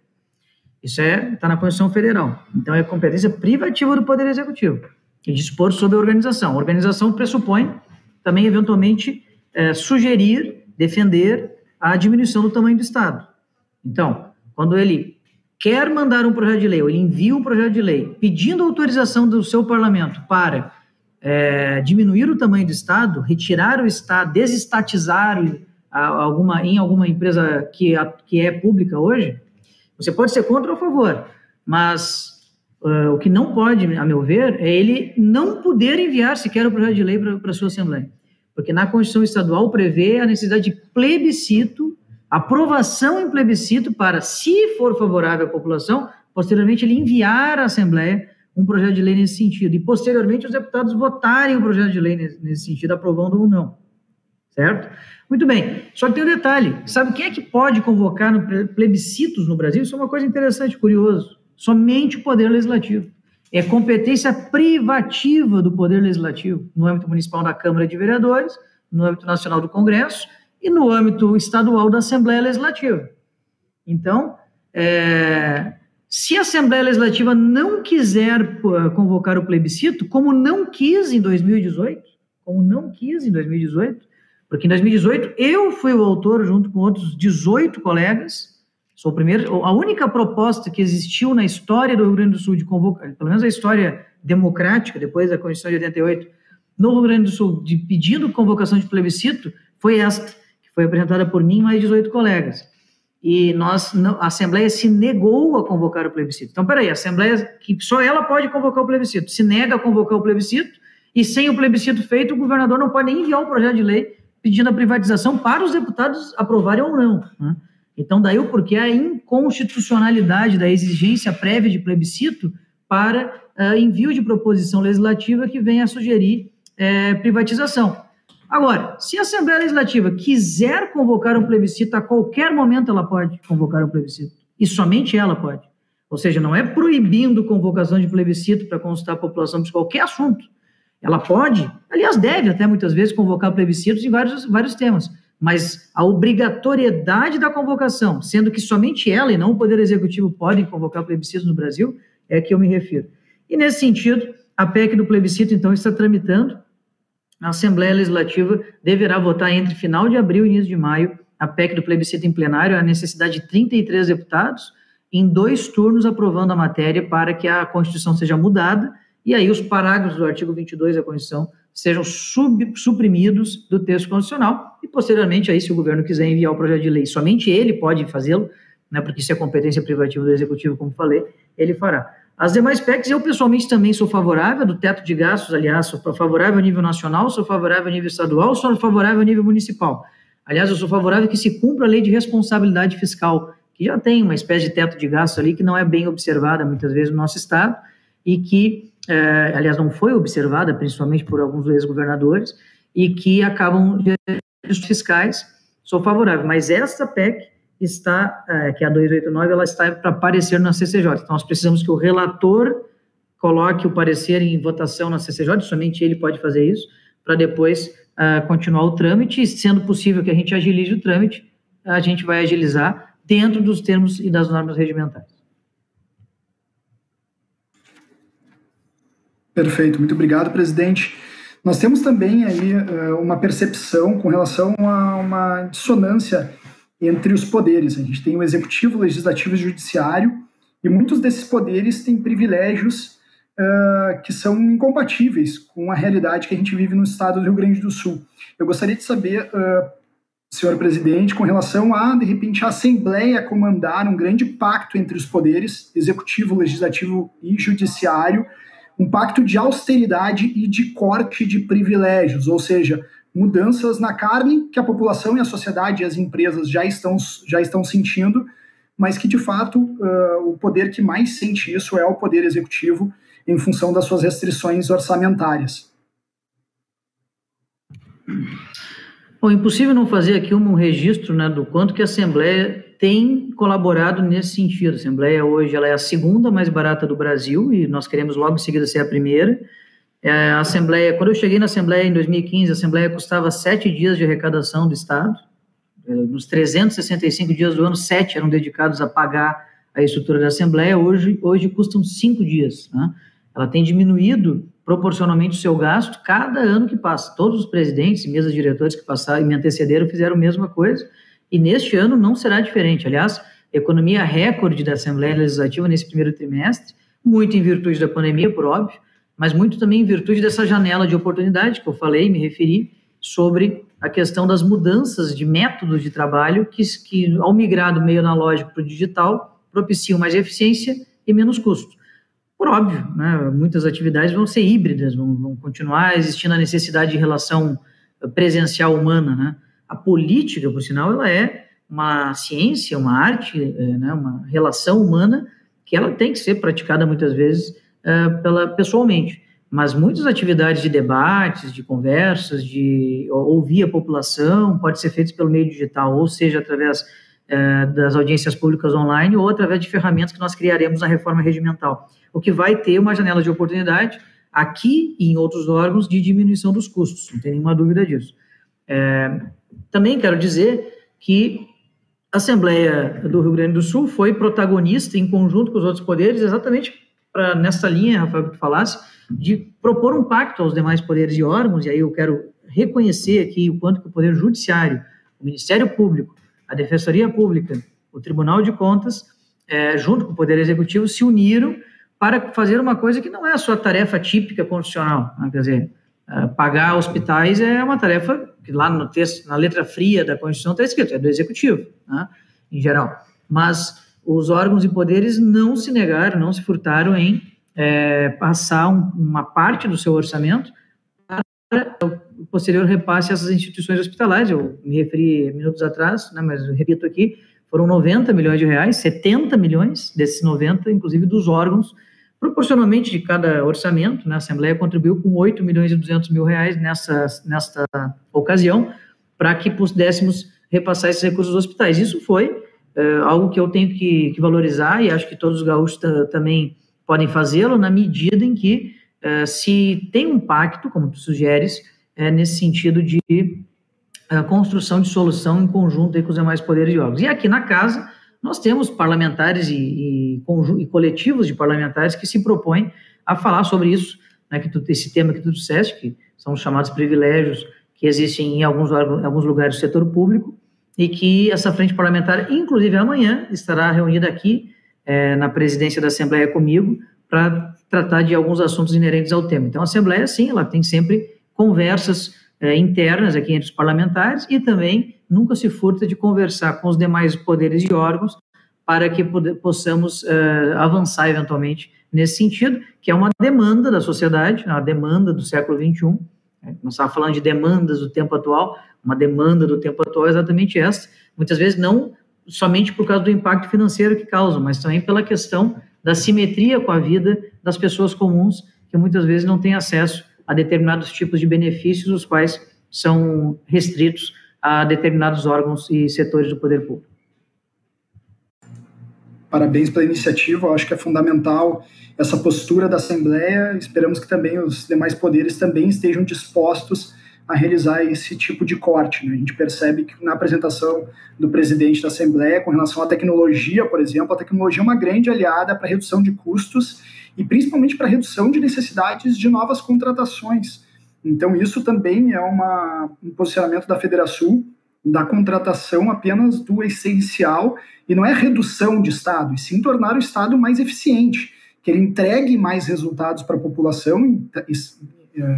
Isso está é, tá na Constituição Federal. Então, é competência privativa do Poder Executivo. E dispor sobre a organização. A organização pressupõe também, eventualmente, é, sugerir, defender a diminuição do tamanho do Estado. Então, quando ele quer mandar um projeto de lei, ou ele envia um projeto de lei pedindo autorização do seu parlamento para é, diminuir o tamanho do Estado, retirar o Estado, desestatizar alguma, em alguma empresa que, que é pública hoje, você pode ser contra ou a favor, mas uh, o que não pode, a meu ver, é ele não poder enviar sequer o projeto de lei para a sua Assembleia. Porque na Constituição Estadual prevê a necessidade de plebiscito, aprovação em plebiscito para, se for favorável à população, posteriormente ele enviar à Assembleia um projeto de lei nesse sentido. E, posteriormente, os deputados votarem o projeto de lei nesse sentido, aprovando ou não. Certo? Muito bem. Só que tem um detalhe. Sabe quem é que pode convocar no plebiscitos no Brasil? Isso é uma coisa interessante, curioso. Somente o Poder Legislativo. É competência privativa do Poder Legislativo, no âmbito municipal da Câmara de Vereadores, no âmbito nacional do Congresso e no âmbito estadual da Assembleia Legislativa. Então, é, se a Assembleia Legislativa não quiser convocar o plebiscito, como não quis em 2018, como não quis em 2018, porque em 2018 eu fui o autor, junto com outros 18 colegas, sou o primeiro, a única proposta que existiu na história do Rio Grande do Sul de convocar, pelo menos a história democrática, depois da Constituição de 88, no Rio Grande do Sul, de pedindo convocação de plebiscito, foi esta, foi apresentada por mim e mais 18 colegas e nós a Assembleia se negou a convocar o plebiscito. Então, peraí, a Assembleia, que só ela pode convocar o plebiscito, se nega a convocar o plebiscito, e sem o plebiscito feito, o governador não pode nem enviar o projeto de lei pedindo a privatização para os deputados aprovarem ou não. Né? Então, daí o porquê a inconstitucionalidade da exigência prévia de plebiscito para uh, envio de proposição legislativa que venha a sugerir uh, privatização. Agora, se a Assembleia Legislativa quiser convocar um plebiscito, a qualquer momento ela pode convocar um plebiscito. E somente ela pode. Ou seja, não é proibindo convocação de plebiscito para consultar a população de qualquer assunto. Ela pode, aliás, deve até muitas vezes convocar plebiscitos em vários, vários temas. Mas a obrigatoriedade da convocação, sendo que somente ela e não o Poder Executivo podem convocar plebiscitos no Brasil, é que eu me refiro. E nesse sentido, a PEC do plebiscito, então, está tramitando a Assembleia Legislativa deverá votar entre final de abril e início de maio. A PEC do plebiscito em plenário, a necessidade de 33 deputados, em dois turnos aprovando a matéria para que a Constituição seja mudada. E aí os parágrafos do artigo 22 da Constituição sejam sub, suprimidos do texto constitucional. E, posteriormente, aí, se o governo quiser enviar o projeto de lei, somente ele pode fazê-lo, né, porque isso é competência privativa do Executivo, como falei, ele fará. As demais PECs, eu pessoalmente também sou favorável do teto de gastos, aliás, sou favorável a nível nacional, sou favorável a nível estadual, sou favorável a nível municipal. Aliás, eu sou favorável que se cumpra a lei de responsabilidade fiscal, que já tem uma espécie de teto de gastos ali que não é bem observada muitas vezes no nosso Estado e que, é, aliás, não foi observada, principalmente por alguns ex-governadores, e que acabam fiscais. Sou favorável, mas essa PEC está, é, que é a 289, ela está para aparecer na CCJ. Então, nós precisamos que o relator coloque o parecer em votação na CCJ, somente ele pode fazer isso, para depois uh, continuar o trâmite, e sendo possível que a gente agilize o trâmite, a gente vai agilizar dentro dos termos e das normas regimentais. Perfeito, muito obrigado, presidente. Nós temos também aí uh, uma percepção com relação a uma dissonância entre os poderes. A gente tem o executivo, o legislativo e o judiciário, e muitos desses poderes têm privilégios uh, que são incompatíveis com a realidade que a gente vive no estado do Rio Grande do Sul. Eu gostaria de saber, uh, senhor presidente, com relação a, de repente, a Assembleia comandar um grande pacto entre os poderes, executivo, legislativo e judiciário, um pacto de austeridade e de corte de privilégios, ou seja, mudanças na carne que a população e a sociedade e as empresas já estão, já estão sentindo, mas que de fato uh, o poder que mais sente isso é o poder executivo em função das suas restrições orçamentárias. Bom, impossível não fazer aqui um registro né, do quanto que a Assembleia tem colaborado nesse sentido. A Assembleia hoje ela é a segunda mais barata do Brasil e nós queremos logo em seguida ser a primeira. É, a Assembleia, quando eu cheguei na Assembleia em 2015, a Assembleia custava sete dias de arrecadação do Estado. É, nos 365 dias do ano, sete eram dedicados a pagar a estrutura da Assembleia. Hoje, hoje custam cinco dias. Né? Ela tem diminuído proporcionalmente o seu gasto cada ano que passa. Todos os presidentes e mesas diretores que passaram e me antecederam fizeram a mesma coisa. E neste ano não será diferente. Aliás, economia recorde da Assembleia Legislativa nesse primeiro trimestre, muito em virtude da pandemia, por óbvio, mas muito também em virtude dessa janela de oportunidade que eu falei, me referi, sobre a questão das mudanças de métodos de trabalho que, que ao migrar do meio analógico para o digital, propiciam mais eficiência e menos custo. Por óbvio, né, muitas atividades vão ser híbridas, vão, vão, continuar existindo a necessidade de relação presencial humana. Né? A política, por sinal, ela é uma ciência, uma arte, é, né, uma relação humana que ela tem que ser praticada muitas vezes pela, pessoalmente mas muitas atividades de debates, de conversas, de ouvir a população, pode ser feitas pelo meio digital, ou seja, através das audiências públicas online, ou através de ferramentas que nós criaremos na reforma regimental, o que vai ter uma janela de oportunidade aqui e em outros órgãos de diminuição dos custos, não tem nenhuma dúvida disso. É, também quero dizer que a Assembleia do Rio Grande do Sul foi protagonista, em conjunto com os outros poderes, exatamente para nessa linha, Rafael, que tu falasse, de propor um pacto aos demais poderes e órgãos, e aí eu quero reconhecer aqui o quanto que o Poder Judiciário, o Ministério Público, a Defensoria Pública, o Tribunal de Contas, é, junto com o Poder Executivo, se uniram para fazer uma coisa que não é a sua tarefa típica constitucional. Né? Quer dizer, é, pagar hospitais é uma tarefa que lá no texto, na letra fria da Constituição está escrito, é do Executivo, né? em geral. Mas os órgãos e poderes não se negaram, não se furtaram em é, passar um, uma parte do seu orçamento para o posterior repasse essas instituições hospitalares. Eu me referi minutos atrás, né, mas repito aqui, foram 90 milhões de reais, 70 milhões desses 90, inclusive dos órgãos, proporcionalmente de cada orçamento, né, a Assembleia contribuiu com 8 milhões e 200 mil reais nessa, nesta ocasião, para que pudéssemos repassar esses recursos aos hospitais. Isso foi é, algo que eu tenho que, que, valorizar e acho que todos os gaúchos também podem fazê-lo na medida em que uh, se tem um pacto, como tu sugeres, é, nesse sentido de uh, construção de solução em conjunto com os demais poderes e órgãos. E aqui na casa, nós temos parlamentares e, e, e, coletivos de parlamentares que se propõem a falar sobre isso, né, que tu, esse tema que tu disseste, que são os chamados privilégios que existem em alguns, em alguns lugares do setor público, e que essa frente parlamentar, inclusive amanhã, estará reunida aqui é, na presidência da Assembleia comigo para tratar de alguns assuntos inerentes ao tema. Então, a Assembleia, sim, ela tem sempre conversas é, internas aqui entre os parlamentares e também nunca se furta de conversar com os demais poderes e órgãos para que possamos é, avançar eventualmente nesse sentido, que é uma demanda da sociedade, uma demanda do século XXI. Né? Nós falando de demandas do tempo atual, uma demanda do tempo atual é exatamente essa. Muitas vezes não somente por causa do impacto financeiro que causa, mas também pela questão da simetria com a vida das pessoas comuns, que muitas vezes não têm acesso a determinados tipos de benefícios, os quais são restritos a determinados órgãos e setores do poder público. Parabéns pela iniciativa, eu acho que é fundamental essa postura da Assembleia. Esperamos que também os demais poderes também estejam dispostos a realizar esse tipo de corte. Né? A gente percebe que na apresentação do presidente da Assembleia, com relação à tecnologia, por exemplo, a tecnologia é uma grande aliada para redução de custos e principalmente para redução de necessidades de novas contratações. Então, isso também é uma, um posicionamento da Federação da contratação apenas do essencial e não é redução de Estado, e sim tornar o Estado mais eficiente, que ele entregue mais resultados para a população,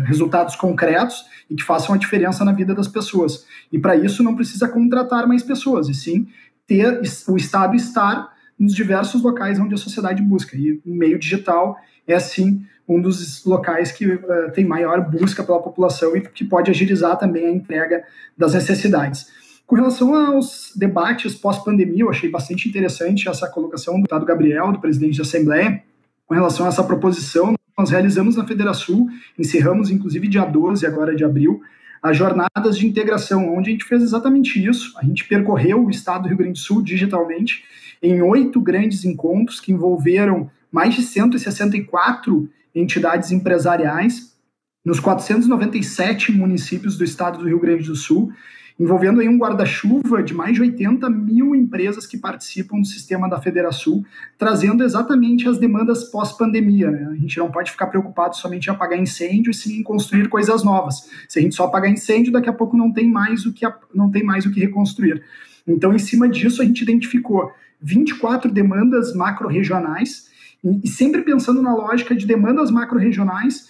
resultados concretos e que façam a diferença na vida das pessoas. E para isso não precisa contratar mais pessoas, e sim ter o Estado estar nos diversos locais onde a sociedade busca. E o meio digital é, sim, um dos locais que uh, tem maior busca pela população e que pode agilizar também a entrega das necessidades. Com relação aos debates pós-pandemia, eu achei bastante interessante essa colocação do deputado Gabriel, do presidente da Assembleia, com relação a essa proposição nós realizamos na Federação, encerramos inclusive dia 12 agora de abril, as jornadas de integração, onde a gente fez exatamente isso. A gente percorreu o estado do Rio Grande do Sul digitalmente em oito grandes encontros que envolveram mais de 164 entidades empresariais nos 497 municípios do estado do Rio Grande do Sul envolvendo aí um guarda-chuva de mais de 80 mil empresas que participam do sistema da Federação, trazendo exatamente as demandas pós-pandemia. Né? A gente não pode ficar preocupado somente em apagar incêndio e sim em construir coisas novas. Se a gente só apagar incêndio, daqui a pouco não tem mais o que, não tem mais o que reconstruir. Então, em cima disso, a gente identificou 24 demandas macro-regionais, e sempre pensando na lógica de demandas macro-regionais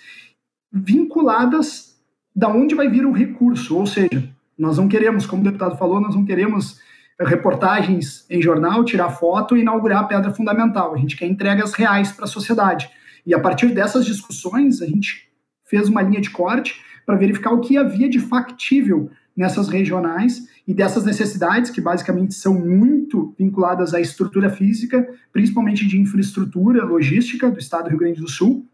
vinculadas da onde vai vir o recurso, ou seja, Nós não queremos, como o deputado falou, nós não queremos reportagens em jornal, tirar foto e inaugurar a pedra fundamental. A gente quer entregas reais para a sociedade. E a partir dessas discussões, a gente fez uma linha de corte para verificar o que havia de factível nessas regionais e dessas necessidades, que basicamente são muito vinculadas à estrutura física, principalmente de infraestrutura logística do estado do Rio Grande do Sul.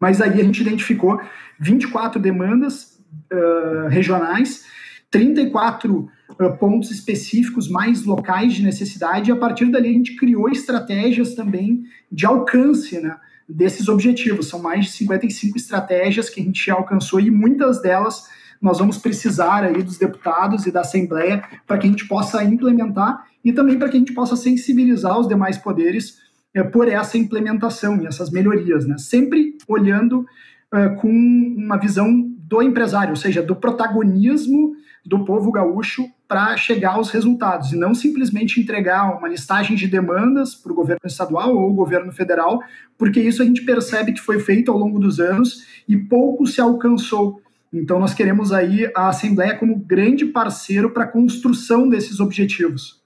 Mas aí a gente identificou 24 demandas uh, regionais, 34 uh, pontos específicos mais locais de necessidade, e a partir dali a gente criou estratégias também de alcance, né? desses objetivos. São mais de 55 estratégias que a gente alcançou e muitas delas nós vamos precisar aí dos deputados e da Assembleia para que a gente possa implementar e também para que a gente possa sensibilizar os demais poderes é, por essa implementação e essas melhorias, né? Sempre olhando é, com uma visão do empresário, ou seja, do protagonismo do povo gaúcho para chegar aos resultados e não simplesmente entregar uma listagem de demandas para o governo estadual ou o governo federal, porque isso a gente percebe que foi feito ao longo dos anos e pouco se alcançou. Então nós queremos aí a Assembleia como grande parceiro para a construção desses objetivos.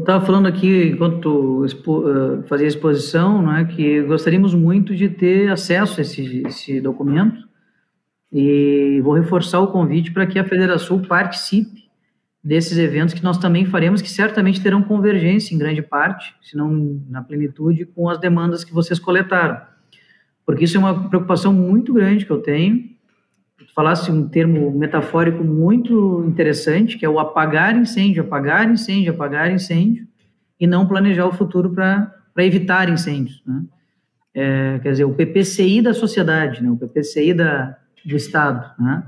Estava falando aqui, enquanto expo, uh, fazia a exposição, né, que gostaríamos muito de ter acesso a esse, esse documento e vou reforçar o convite para que a Federação participe desses eventos que nós também faremos, que certamente terão convergência em grande parte, se não na plenitude, com as demandas que vocês coletaram. Porque isso é uma preocupação muito grande que eu tenho. Falasse um termo metafórico muito interessante, que é o apagar incêndio, apagar incêndio, apagar incêndio, e não planejar o futuro para evitar incêndios. Né? É, quer dizer, o PPCI da sociedade, né? o PPCI da, do Estado, né?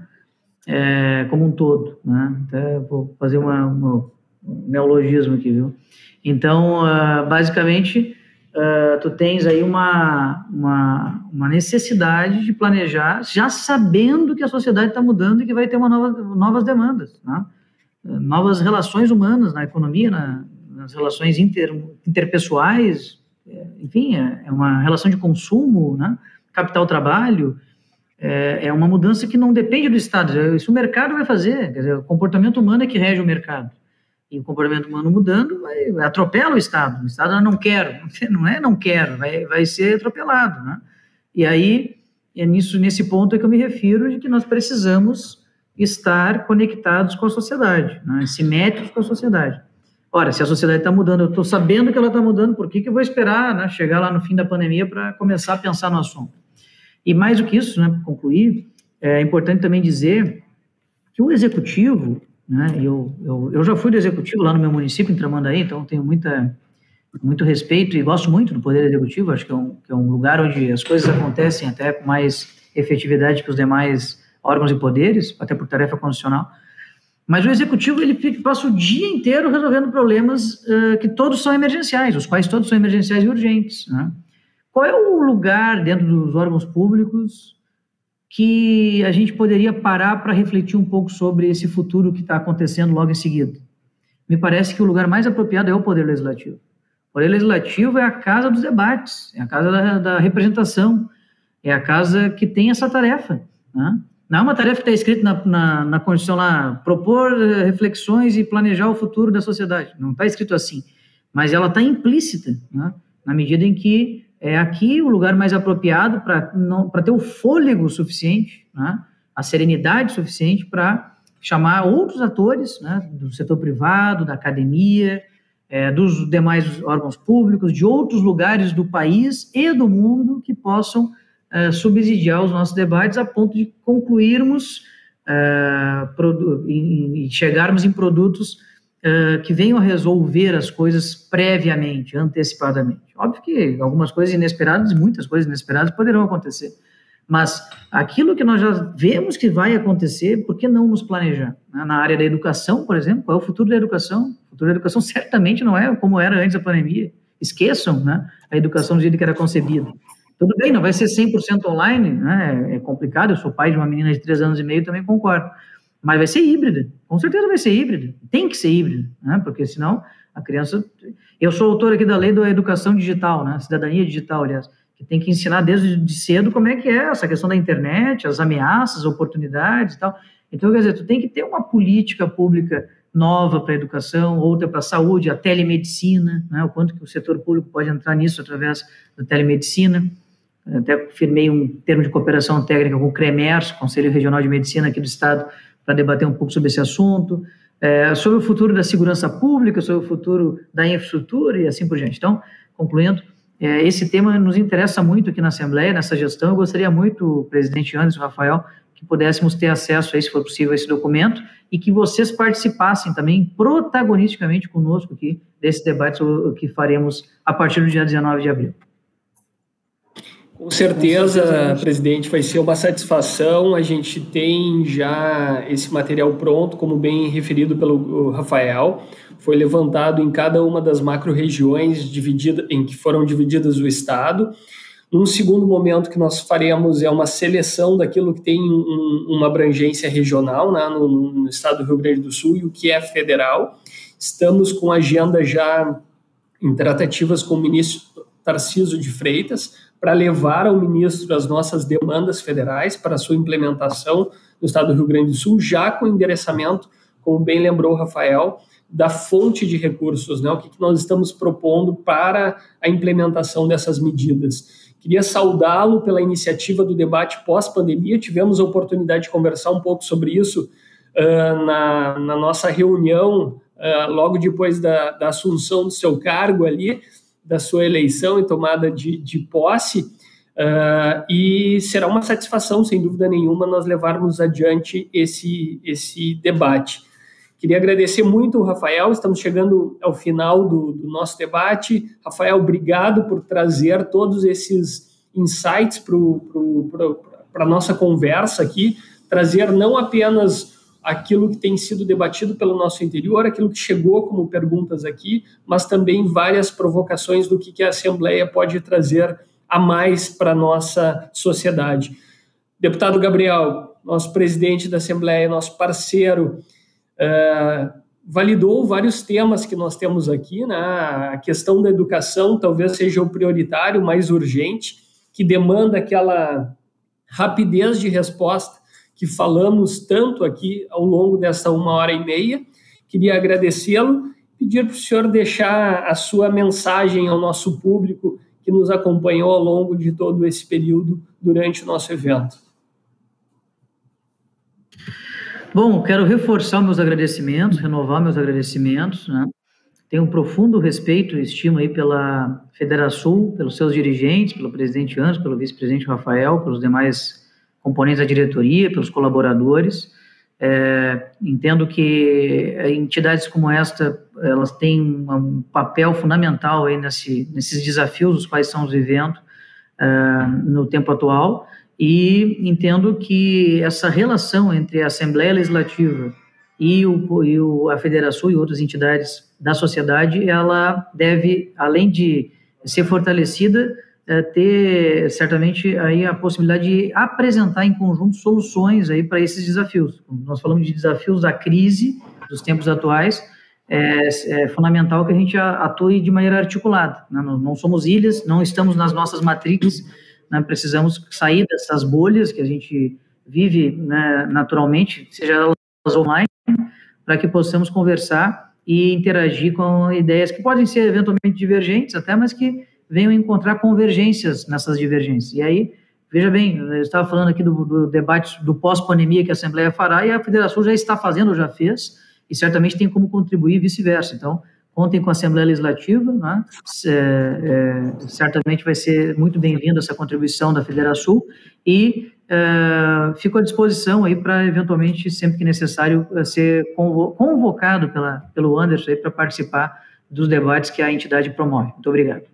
É, como um todo. Né? Até vou fazer uma, uma, um neologismo aqui, viu? Então, uh, basicamente, uh, tu tens aí uma, uma, uma, necessidade de planejar, já sabendo que a sociedade está mudando e que vai ter uma nova, novas demandas, né? novas relações humanas na economia, na, nas relações inter, interpessoais, é, enfim, é, é, uma relação de consumo, né? capital-trabalho, é, é, uma mudança que não depende do Estado, isso o mercado vai fazer, quer dizer, o comportamento humano é que rege o mercado. E o comportamento humano mudando, vai, atropela o Estado. O Estado não quer, não é não quero, vai, vai ser atropelado. Né? E aí, é nisso, nesse ponto é que eu me refiro de que nós precisamos estar conectados com a sociedade, né? simétricos com a sociedade. Ora, se a sociedade está mudando, eu estou sabendo que ela está mudando, por que, que eu vou esperar né, chegar lá no fim da pandemia para começar a pensar no assunto? E mais do que isso, né, para concluir, é importante também dizer que o executivo, né, eu, eu, eu já fui do executivo lá no meu município, em Tramandaí, então tenho muita, muito respeito e gosto muito do Poder Executivo, acho que é, um, que é um lugar onde as coisas acontecem até com mais efetividade que os demais órgãos e poderes, até por tarefa constitucional. Mas o executivo ele passa o dia inteiro resolvendo problemas uh, que todos são emergenciais, os quais todos são emergenciais e urgentes. Né? Qual é o lugar dentro dos órgãos públicos que a gente poderia parar para refletir um pouco sobre esse futuro que está acontecendo logo em seguida? Me parece que o lugar mais apropriado é o Poder Legislativo. O Poder Legislativo é a casa dos debates, é a casa da, da representação, é a casa que tem essa tarefa. Né? Não é uma tarefa que está escrita na, na, na Constituição lá, propor eh, reflexões e planejar o futuro da sociedade. Não está escrito assim. Mas ela está implícita, né? na medida em que é aqui o lugar mais apropriado para ter o fôlego suficiente, né, a serenidade suficiente para chamar outros atores né, do setor privado, da academia, é, dos demais órgãos públicos, de outros lugares do país e do mundo que possam é, subsidiar os nossos debates a ponto de concluirmos é, e chegarmos em produtos que venham resolver as coisas previamente, antecipadamente. Óbvio que algumas coisas inesperadas, muitas coisas inesperadas poderão acontecer, mas aquilo que nós já vemos que vai acontecer, por que não nos planejar? Né, na área da educação, por exemplo, qual é o futuro da educação? O futuro da educação certamente não é como era antes da pandemia. Esqueçam né, a educação do jeito que era concebida. Tudo bem, não vai ser 100% online, né, é complicado, eu sou pai de uma menina de 3 anos e meio, também concordo mas vai ser híbrida, com certeza vai ser híbrida, tem que ser híbrida, né? porque senão a criança. Eu sou autor aqui da lei da educação digital, né? cidadania digital, aliás, que tem que ensinar desde de cedo como é que é essa questão da internet, as ameaças, oportunidades e tal. Então, quer dizer, tu tem que ter uma política pública nova para a educação, outra para a saúde, a telemedicina, né, o quanto que o setor público pode entrar nisso através da telemedicina. Até firmei um termo de cooperação técnica com o CREMERS, Conselho Regional de Medicina aqui do Estado, para debater um pouco sobre esse assunto, é, sobre o futuro da segurança pública, sobre o futuro da infraestrutura e assim por diante. Então, concluindo, é, esse tema nos interessa muito aqui na Assembleia, nessa gestão. Eu gostaria muito, presidente Anderson Rafael, que pudéssemos ter acesso, aí, se for possível, a esse documento e que vocês participassem também protagonisticamente conosco aqui desse debate que faremos a partir do dia 19 de abril. Com certeza, presidente, vai ser uma satisfação. A gente tem já esse material pronto, como bem referido pelo Rafael. Foi levantado em cada uma das macro-regiões em que foram divididas o Estado. Um segundo momento que nós faremos é uma seleção daquilo que tem um, uma abrangência regional né, no, no, estado do Rio Grande do Sul e o que é federal. Estamos com agenda já em tratativas com o ministro Tarciso de Freitas para levar ao ministro as nossas demandas federais para sua implementação no estado do Rio Grande do Sul, já com endereçamento, como bem lembrou o Rafael, da fonte de recursos, né? o que, nós estamos propondo para a implementação dessas medidas. Queria saudá-lo pela iniciativa do debate pós-pandemia. Tivemos a oportunidade de conversar um pouco sobre isso uh, na, na, nossa reunião, uh, logo depois da, da, assunção do seu cargo ali da sua eleição e tomada de, de posse, uh, e será uma satisfação, sem dúvida nenhuma, nós levarmos adiante esse, esse debate. Queria agradecer muito Rafael, estamos chegando ao final do, do nosso debate. Rafael, obrigado por trazer todos esses insights para a nossa conversa aqui, trazer não apenas aquilo que tem sido debatido pelo nosso interior, aquilo que chegou como perguntas aqui, mas também várias provocações do que, a Assembleia pode trazer a mais para a nossa sociedade. Deputado Gabriel, nosso presidente da Assembleia, nosso parceiro, uh, validou vários temas que nós temos aqui. Né? A questão da educação talvez seja o prioritário, mais urgente, que demanda aquela rapidez de resposta que falamos tanto aqui ao longo dessa uma hora e meia. Queria agradecê-lo, pedir para o senhor deixar a sua mensagem ao nosso público que nos acompanhou ao longo de todo esse período durante o nosso evento. Bom, quero reforçar meus agradecimentos, renovar meus agradecimentos. Né? Tenho um profundo respeito e estima aí pela Federação, pelos seus dirigentes, pelo presidente Anjos, pelo vice-presidente Rafael, pelos demais componentes da diretoria, pelos colaboradores. É, entendo que entidades como esta elas têm um papel fundamental aí nesse, nesses desafios os quais estamos vivendo é, no tempo atual e entendo que essa relação entre a Assembleia Legislativa e, o, e o, a Federação e outras entidades da sociedade ela deve além de ser fortalecida é, ter certamente aí a possibilidade de apresentar em conjunto soluções aí para esses desafios. Nós falamos de desafios da crise dos tempos atuais, é, é fundamental que a gente atue de maneira articulada. Né? Não, não, somos ilhas, não estamos nas nossas matrizes, né? precisamos sair dessas bolhas que a gente vive né, naturalmente, seja elas online, para que possamos conversar e interagir com ideias que podem ser eventualmente divergentes até, mas que venham encontrar convergências nessas divergências. E aí, veja bem, eu estava falando aqui do, do debate do pós-pandemia que a Assembleia fará, e a Federação já está fazendo, já fez, e certamente tem como contribuir vice-versa. Então, contem com a Assembleia Legislativa, né? é, é, certamente vai ser muito bem-vinda essa contribuição da Federação, e é, fico à disposição aí para, eventualmente, sempre que necessário, ser convocado pela, pelo Anderson para participar dos debates que a entidade promove. Muito obrigado.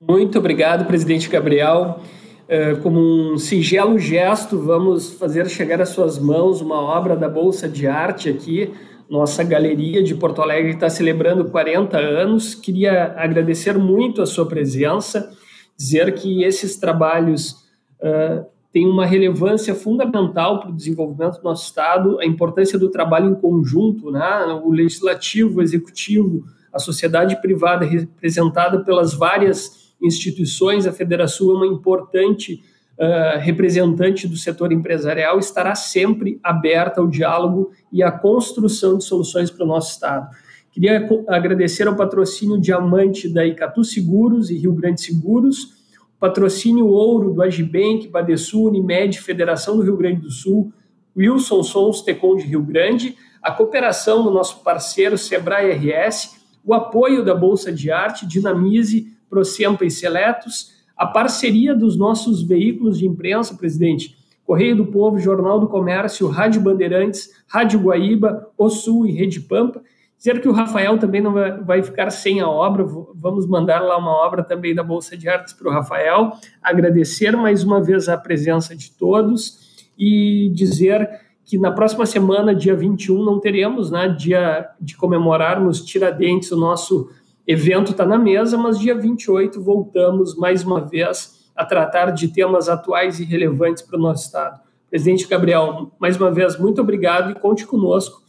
Muito obrigado, presidente Gabriel. É, como um singelo gesto, vamos fazer chegar às suas mãos uma obra da Bolsa de Arte aqui. Nossa galeria de Porto Alegre está celebrando 40 anos. Queria agradecer muito a sua presença, dizer que esses trabalhos uh, têm uma relevância fundamental para o desenvolvimento do nosso Estado, a importância do trabalho em conjunto, né? o legislativo, o executivo, a sociedade privada representada pelas várias instituições, a Federação é uma importante uh, representante do setor empresarial, estará sempre aberta ao diálogo e à construção de soluções para o nosso Estado. Queria agradecer ao patrocínio Diamante da Icatu Seguros e Rio Grande Seguros, patrocínio Ouro do Agibank, Badesul, Unimed, Federação do Rio Grande do Sul, Wilson Sons Tecom de Rio Grande, a cooperação do nosso parceiro Sebrae RS, o apoio da Bolsa de Arte, Dinamize, Procempa e Seletos, a parceria dos nossos veículos de imprensa, presidente, Correio do Povo, Jornal do Comércio, Rádio Bandeirantes, Rádio Guaíba, O Sul e Rede Pampa. Dizer que o Rafael também não vai ficar sem a obra, vamos mandar lá uma obra também da Bolsa de Artes para o Rafael. Agradecer mais uma vez a presença de todos e dizer que na próxima semana, dia 21, não teremos, né, dia de comemorarmos Tiradentes, o nosso evento está na mesa, mas dia 28 voltamos mais uma vez a tratar de temas atuais e relevantes para o nosso Estado. Presidente Gabriel, mais uma vez, muito obrigado e conte conosco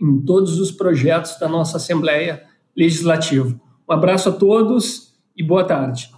em todos os projetos da nossa Assembleia Legislativa. Um abraço a todos e boa tarde.